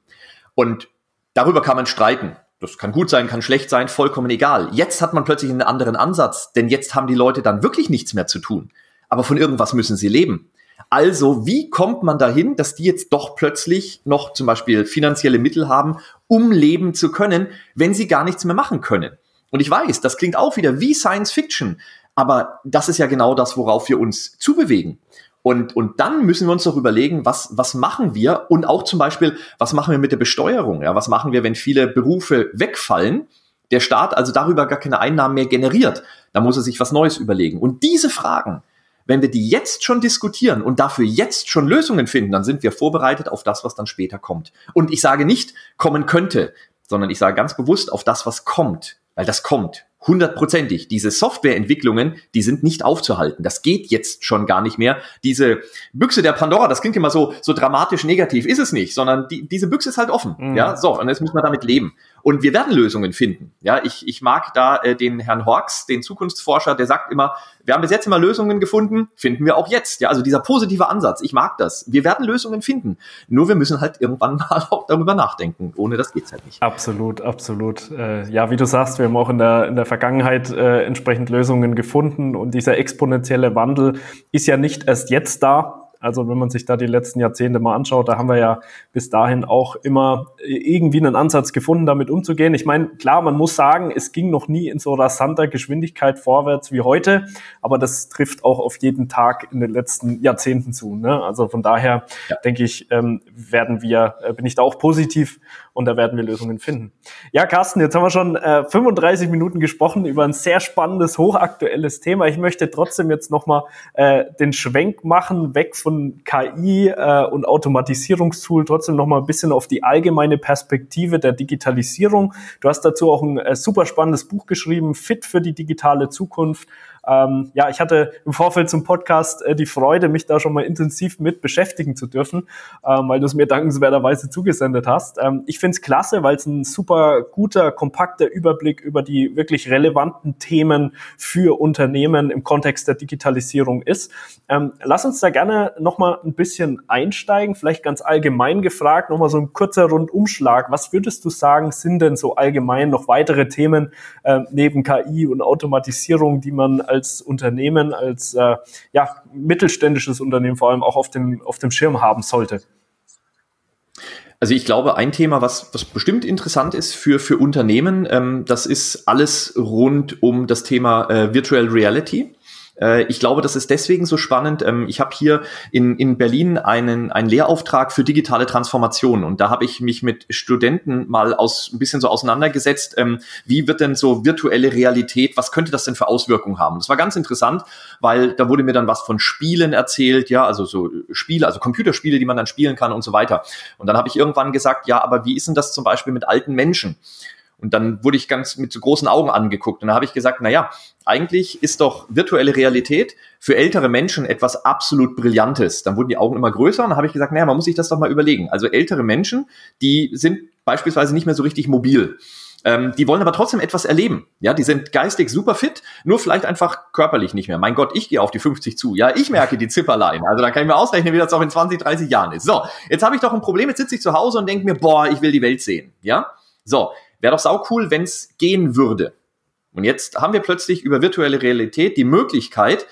Und darüber kann man streiten. Das kann gut sein, kann schlecht sein, vollkommen egal. Jetzt hat man plötzlich einen anderen Ansatz, denn jetzt haben die Leute dann wirklich nichts mehr zu tun. Aber von irgendwas müssen sie leben. Also, wie kommt man dahin, dass die jetzt doch plötzlich noch zum Beispiel finanzielle Mittel haben, um leben zu können, wenn sie gar nichts mehr machen können? Und ich weiß, das klingt auch wieder wie Science Fiction, aber das ist ja genau das, worauf wir uns zubewegen. Und, und dann müssen wir uns doch überlegen, was, was machen wir und auch zum Beispiel, was machen wir mit der Besteuerung? Ja, was machen wir, wenn viele Berufe wegfallen? Der Staat also darüber gar keine Einnahmen mehr generiert. Da muss er sich was Neues überlegen. Und diese Fragen, wenn wir die jetzt schon diskutieren und dafür jetzt schon Lösungen finden, dann sind wir vorbereitet auf das, was dann später kommt. Und ich sage nicht, kommen könnte, sondern ich sage ganz bewusst auf das, was kommt weil das kommt. Hundertprozentig. Diese Softwareentwicklungen, die sind nicht aufzuhalten. Das geht jetzt schon gar nicht mehr. Diese Büchse der Pandora, das klingt immer so, so dramatisch negativ, ist es nicht, sondern die, diese Büchse ist halt offen. Mhm. Ja, so, und jetzt müssen wir damit leben. Und wir werden Lösungen finden. Ja, ich, ich mag da äh, den Herrn Horks, den Zukunftsforscher, der sagt immer, wir haben bis jetzt immer Lösungen gefunden, finden wir auch jetzt. Ja, also dieser positive Ansatz, ich mag das. Wir werden Lösungen finden. Nur wir müssen halt irgendwann mal auch darüber nachdenken. Ohne das geht's halt nicht. Absolut, absolut. Äh, ja, wie du sagst, wir haben auch in der, in der Vergangenheit äh, entsprechend Lösungen gefunden und dieser exponentielle Wandel ist ja nicht erst jetzt da, also wenn man sich da die letzten Jahrzehnte mal anschaut, da haben wir ja bis dahin auch immer irgendwie einen Ansatz gefunden, damit umzugehen. Ich meine, klar, man muss sagen, es ging noch nie in so rasanter Geschwindigkeit vorwärts wie heute, aber das trifft auch auf jeden Tag in den letzten Jahrzehnten zu. Ne? Also von daher ja. denke ich, ähm, werden wir, äh, bin ich da auch positiv und da werden wir Lösungen finden. Ja, Carsten, jetzt haben wir schon äh, 35 Minuten gesprochen über ein sehr spannendes, hochaktuelles Thema. Ich möchte trotzdem jetzt nochmal äh, den Schwenk machen, weg von KI äh, und Automatisierungstool, trotzdem nochmal ein bisschen auf die allgemeine Perspektive der Digitalisierung. Du hast dazu auch ein äh, super spannendes Buch geschrieben, Fit für die digitale Zukunft. Ähm, ja, ich hatte im Vorfeld zum Podcast äh, die Freude, mich da schon mal intensiv mit beschäftigen zu dürfen, ähm, weil du es mir dankenswerterweise zugesendet hast. Ähm, ich finde es klasse, weil es ein super guter, kompakter Überblick über die wirklich relevanten Themen für Unternehmen im Kontext der Digitalisierung ist. Ähm, lass uns da gerne noch mal ein bisschen einsteigen, vielleicht ganz allgemein gefragt, noch mal so ein kurzer Rundumschlag. Was würdest du sagen, sind denn so allgemein noch weitere Themen äh, neben KI und Automatisierung, die man als Unternehmen, als äh, ja, mittelständisches Unternehmen vor allem auch auf dem, auf dem Schirm haben sollte? Also ich glaube, ein Thema, was, was bestimmt interessant ist für, für Unternehmen, ähm, das ist alles rund um das Thema äh, Virtual Reality. Äh, ich glaube, das ist deswegen so spannend. Ähm, ich habe hier in, in Berlin einen, einen Lehrauftrag für digitale Transformation und da habe ich mich mit Studenten mal aus ein bisschen so auseinandergesetzt, ähm, wie wird denn so virtuelle Realität, was könnte das denn für Auswirkungen haben? Das war ganz interessant, weil da wurde mir dann was von Spielen erzählt, ja, also so Spiele, also Computerspiele, die man dann spielen kann und so weiter. Und dann habe ich irgendwann gesagt, ja, aber wie ist denn das zum Beispiel mit alten Menschen? Und dann wurde ich ganz mit so großen Augen angeguckt. Und da habe ich gesagt, na ja, eigentlich ist doch virtuelle Realität für ältere Menschen etwas absolut Brillantes. Dann wurden die Augen immer größer und dann habe ich gesagt, naja, man muss sich das doch mal überlegen. Also ältere Menschen, die sind beispielsweise nicht mehr so richtig mobil. Ähm, die wollen aber trotzdem etwas erleben. Ja, die sind geistig super fit, nur vielleicht einfach körperlich nicht mehr. Mein Gott, ich gehe auf die 50 zu. Ja, ich merke die Zipperlein. Also da kann ich mir ausrechnen, wie das auch in 20, 30 Jahren ist. So, jetzt habe ich doch ein Problem. Jetzt sitze ich zu Hause und denke mir, boah, ich will die Welt sehen. Ja, so, Wäre doch sau cool, wenn es gehen würde. Und jetzt haben wir plötzlich über virtuelle Realität die Möglichkeit,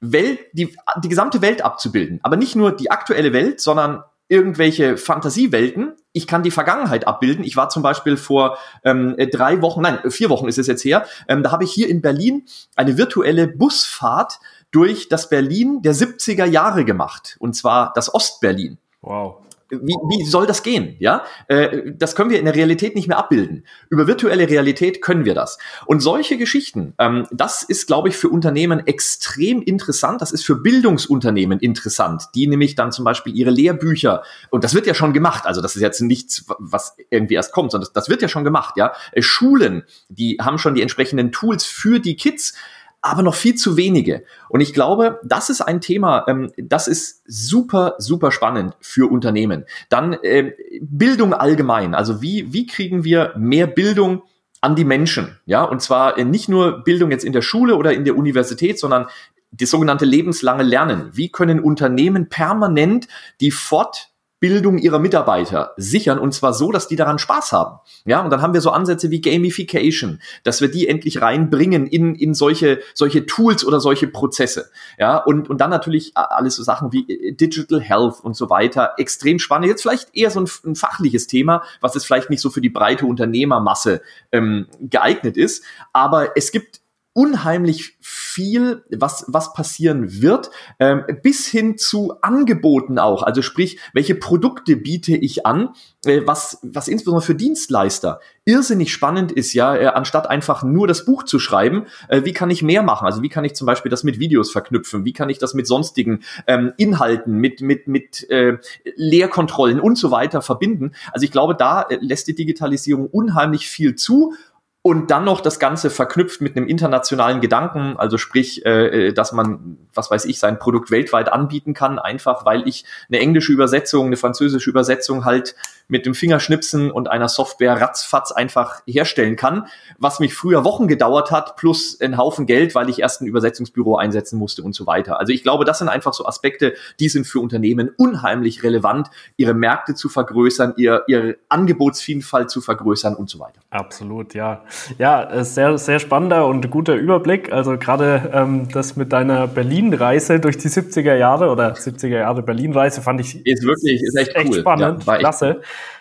Welt, die, die gesamte Welt abzubilden. Aber nicht nur die aktuelle Welt, sondern irgendwelche Fantasiewelten. Ich kann die Vergangenheit abbilden. Ich war zum Beispiel vor ähm, drei Wochen, nein, vier Wochen ist es jetzt her, ähm, da habe ich hier in Berlin eine virtuelle Busfahrt durch das Berlin der 70er Jahre gemacht. Und zwar das Ostberlin. Wow wie, wie soll das gehen? Ja, äh, das können wir in der Realität nicht mehr abbilden. Über virtuelle Realität können wir das. Und solche Geschichten, ähm, das ist, glaube ich, für Unternehmen extrem interessant. Das ist für Bildungsunternehmen interessant, die nämlich dann zum Beispiel ihre Lehrbücher und das wird ja schon gemacht. Also das ist jetzt nichts, was irgendwie erst kommt, sondern das, das wird ja schon gemacht. Ja, äh, Schulen, die haben schon die entsprechenden Tools für die Kids aber noch viel zu wenige. Und ich glaube, das ist ein Thema, ähm, das ist super, super spannend für Unternehmen. Dann äh, Bildung allgemein. Also wie, wie kriegen wir mehr Bildung an die Menschen? Ja, und zwar äh, nicht nur Bildung jetzt in der Schule oder in der Universität, sondern das sogenannte lebenslange Lernen. Wie können Unternehmen permanent die Fort Bildung ihrer Mitarbeiter sichern und zwar so, dass die daran Spaß haben. Ja, und dann haben wir so Ansätze wie Gamification, dass wir die endlich reinbringen in, in solche, solche Tools oder solche Prozesse. Ja, und, und dann natürlich alles so Sachen wie äh, Digital Health und so weiter. Extrem spannend. Jetzt vielleicht eher so ein, ein fachliches Thema, was es vielleicht nicht so für die breite Unternehmermasse ähm, geeignet ist. Aber es gibt unheimlich viel, was, was passieren wird, ähm, bis hin zu Angeboten auch. Also sprich, welche Produkte biete ich an, äh, was, was insbesondere für Dienstleister irrsinnig spannend ist, ja, äh, anstatt einfach nur das Buch zu schreiben, äh, wie kann ich mehr machen? Also wie kann ich zum Beispiel das mit Videos verknüpfen? Wie kann ich das mit sonstigen ähm, Inhalten, mit, mit, mit äh, Lehrkontrollen und so weiter verbinden? Also ich glaube, da äh, lässt die Digitalisierung unheimlich viel zu und dann noch das Ganze verknüpft mit einem internationalen Gedanken, also sprich, äh, äh, dass man, was weiß ich, sein Produkt weltweit anbieten kann, einfach weil ich eine englische Übersetzung, eine französische Übersetzung halt mit dem Fingerschnipsen und einer Software ratzfatz einfach herstellen kann, was mich früher Wochen gedauert hat, plus einen Haufen Geld, weil ich erst ein Übersetzungsbüro einsetzen musste und so weiter. Also ich glaube, das sind einfach so Aspekte, die sind für Unternehmen unheimlich relevant, ihre Märkte zu vergrößern, ihr, ihre Angebotsvielfalt zu vergrößern und so weiter. Absolut, ja. Ja, sehr, sehr spannender und guter Überblick. Also gerade ähm, das mit deiner Berlin-Reise durch die 70er Jahre oder 70er Jahre Berlin-Reise fand ich ist wirklich ist echt, echt cool. spannend, ja, klasse.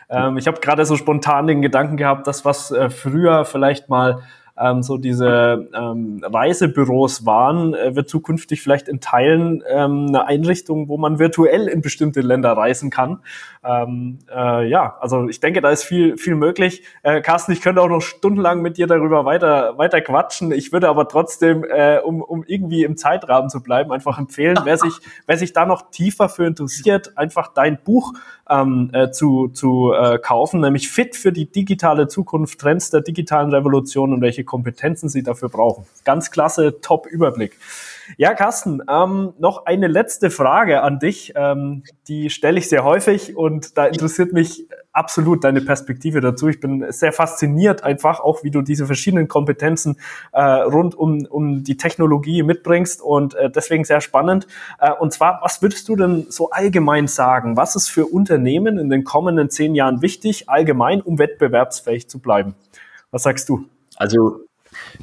Ähm, ich habe gerade so spontan den Gedanken gehabt, dass was äh, früher vielleicht mal ähm, so diese ähm, Reisebüros waren, äh, wird zukünftig vielleicht in Teilen ähm, eine Einrichtung, wo man virtuell in bestimmte Länder reisen kann. Ähm, äh, ja, also ich denke, da ist viel, viel möglich. Äh, Carsten, ich könnte auch noch stundenlang mit dir darüber weiter, weiter quatschen. Ich würde aber trotzdem, äh, um, um irgendwie im Zeitrahmen zu bleiben, einfach empfehlen, wer sich, wer sich da noch tiefer für interessiert, einfach dein Buch ähm, äh, zu, zu äh, kaufen, nämlich Fit für die digitale Zukunft, Trends der digitalen Revolution und welche Kompetenzen sie dafür brauchen. Ganz klasse, top Überblick. Ja, Carsten, ähm, noch eine letzte Frage an dich. Ähm, die stelle ich sehr häufig und da interessiert mich absolut deine Perspektive dazu. Ich bin sehr fasziniert einfach auch, wie du diese verschiedenen Kompetenzen äh, rund um, um die Technologie mitbringst und äh, deswegen sehr spannend. Äh, und zwar, was würdest du denn so allgemein sagen? Was ist für Unternehmen in den kommenden zehn Jahren wichtig, allgemein, um wettbewerbsfähig zu bleiben? Was sagst du? Also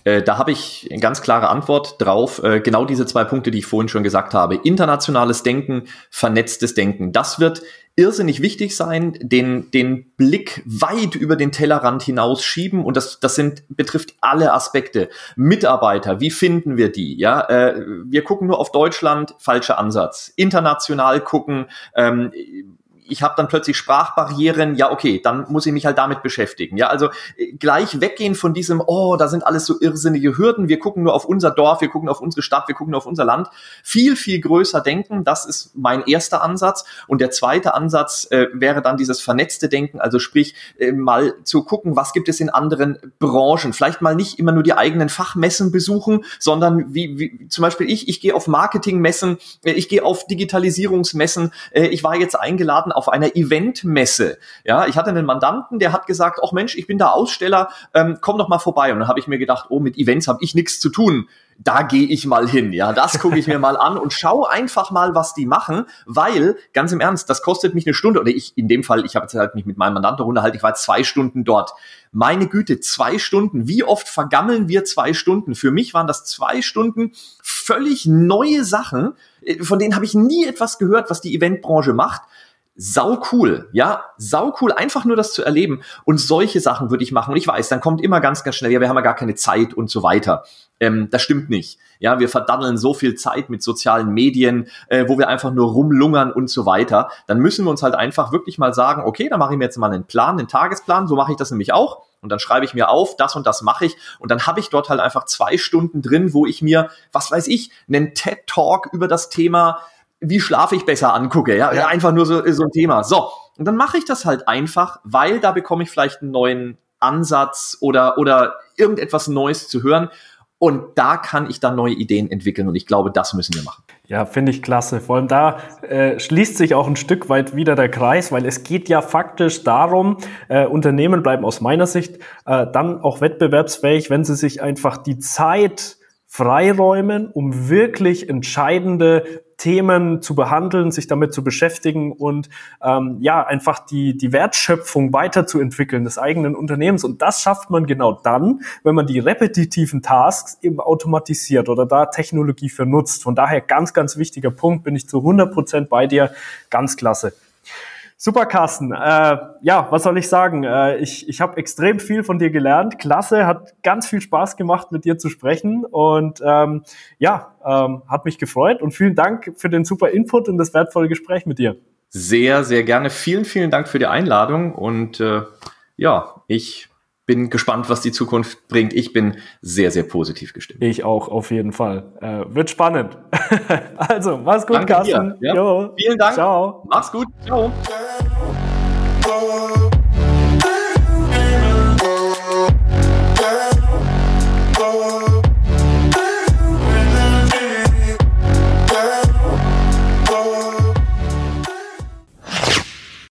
äh, da habe ich eine ganz klare Antwort drauf. Äh, genau diese zwei Punkte, die ich vorhin schon gesagt habe. Internationales Denken, vernetztes Denken. Das wird irrsinnig wichtig sein, den, den Blick weit über den Tellerrand hinausschieben und das, das sind, betrifft alle Aspekte. Mitarbeiter, wie finden wir die? Ja, äh, wir gucken nur auf Deutschland, falscher Ansatz. International gucken, ähm, ich habe dann plötzlich Sprachbarrieren, ja okay, dann muss ich mich halt damit beschäftigen. Ja, also äh, gleich weggehen von diesem, oh, da sind alles so irrsinnige Hürden, wir gucken nur auf unser Dorf, wir gucken auf unsere Stadt, wir gucken auf unser Land. Viel, viel größer denken, das ist mein erster Ansatz. Und der zweite Ansatz äh, wäre dann dieses vernetzte Denken, also sprich äh, mal zu gucken, was gibt es in anderen Branchen. Vielleicht mal nicht immer nur die eigenen Fachmessen besuchen, sondern wie, wie zum Beispiel ich, ich gehe auf Marketingmessen, äh, ich gehe auf Digitalisierungsmessen, äh, ich war jetzt eingeladen auf einer Eventmesse. Ja, ich hatte einen Mandanten, der hat gesagt, ach Mensch, ich bin da Aussteller, ähm, komm doch mal vorbei. Und dann habe ich mir gedacht, oh, mit Events habe ich nichts zu tun da gehe ich mal hin, ja, das gucke ich mir mal an und schau einfach mal, was die machen, weil, ganz im Ernst, das kostet mich eine Stunde, oder ich, in dem Fall, ich habe jetzt halt mich mit meinem Mandanten unterhalten, ich war zwei Stunden dort. Meine Güte, zwei Stunden, wie oft vergammeln wir zwei Stunden? Für mich waren das zwei Stunden völlig neue Sachen, äh, von denen habe ich nie etwas gehört, was die Eventbranche macht sau cool, ja, sau cool, einfach nur das zu erleben. Und solche Sachen würde ich machen. Und ich weiß, dann kommt immer ganz, ganz schnell, ja, wir haben ja gar keine Zeit und so weiter. Ähm, das stimmt nicht. Ja, wir verdaddeln so viel Zeit mit sozialen Medien, äh, wo wir einfach nur rumlungern und so weiter. Dann müssen wir uns halt einfach wirklich mal sagen, okay, dann mache ich mir jetzt mal einen Plan, einen Tagesplan. So mache ich das nämlich auch. Und dann schreibe ich mir auf, das und das mache ich. Und dann habe ich dort halt einfach zwei Stunden drin, wo ich mir, was weiß ich, einen TED-Talk über das Thema wie schlafe ich besser angucke. Ja, ja. einfach nur so, so ein Thema. So, und dann mache ich das halt einfach, weil da bekomme ich vielleicht einen neuen Ansatz oder, oder irgendetwas Neues zu hören. Und da kann ich dann neue Ideen entwickeln. Und ich glaube, das müssen wir machen. Ja, finde ich klasse. Vor allem da äh, schließt sich auch ein Stück weit wieder der Kreis, weil es geht ja faktisch darum, äh, Unternehmen bleiben aus meiner Sicht äh, dann auch wettbewerbsfähig, wenn sie sich einfach die Zeit freiräumen, um wirklich entscheidende Themen zu behandeln, sich damit zu beschäftigen und ähm, ja, einfach die, die Wertschöpfung weiterzuentwickeln des eigenen Unternehmens. Und das schafft man genau dann, wenn man die repetitiven Tasks eben automatisiert oder da Technologie für nutzt. Von daher ganz, ganz wichtiger Punkt, bin ich zu 100 Prozent bei dir. Ganz klasse. Super, Carsten. Äh, ja, was soll ich sagen? Äh, ich ich habe extrem viel von dir gelernt. Klasse, hat ganz viel Spaß gemacht, mit dir zu sprechen. Und ähm, ja, ähm, hat mich gefreut. Und vielen Dank für den super Input und das wertvolle Gespräch mit dir. Sehr, sehr gerne. Vielen, vielen Dank für die Einladung. Und äh, ja, ich bin gespannt, was die Zukunft bringt. Ich bin sehr, sehr positiv gestimmt. Ich auch, auf jeden Fall. Äh, wird spannend. also, mach's gut, Danke Carsten. Dir, ja? Vielen Dank. Ciao. Mach's gut. Ciao.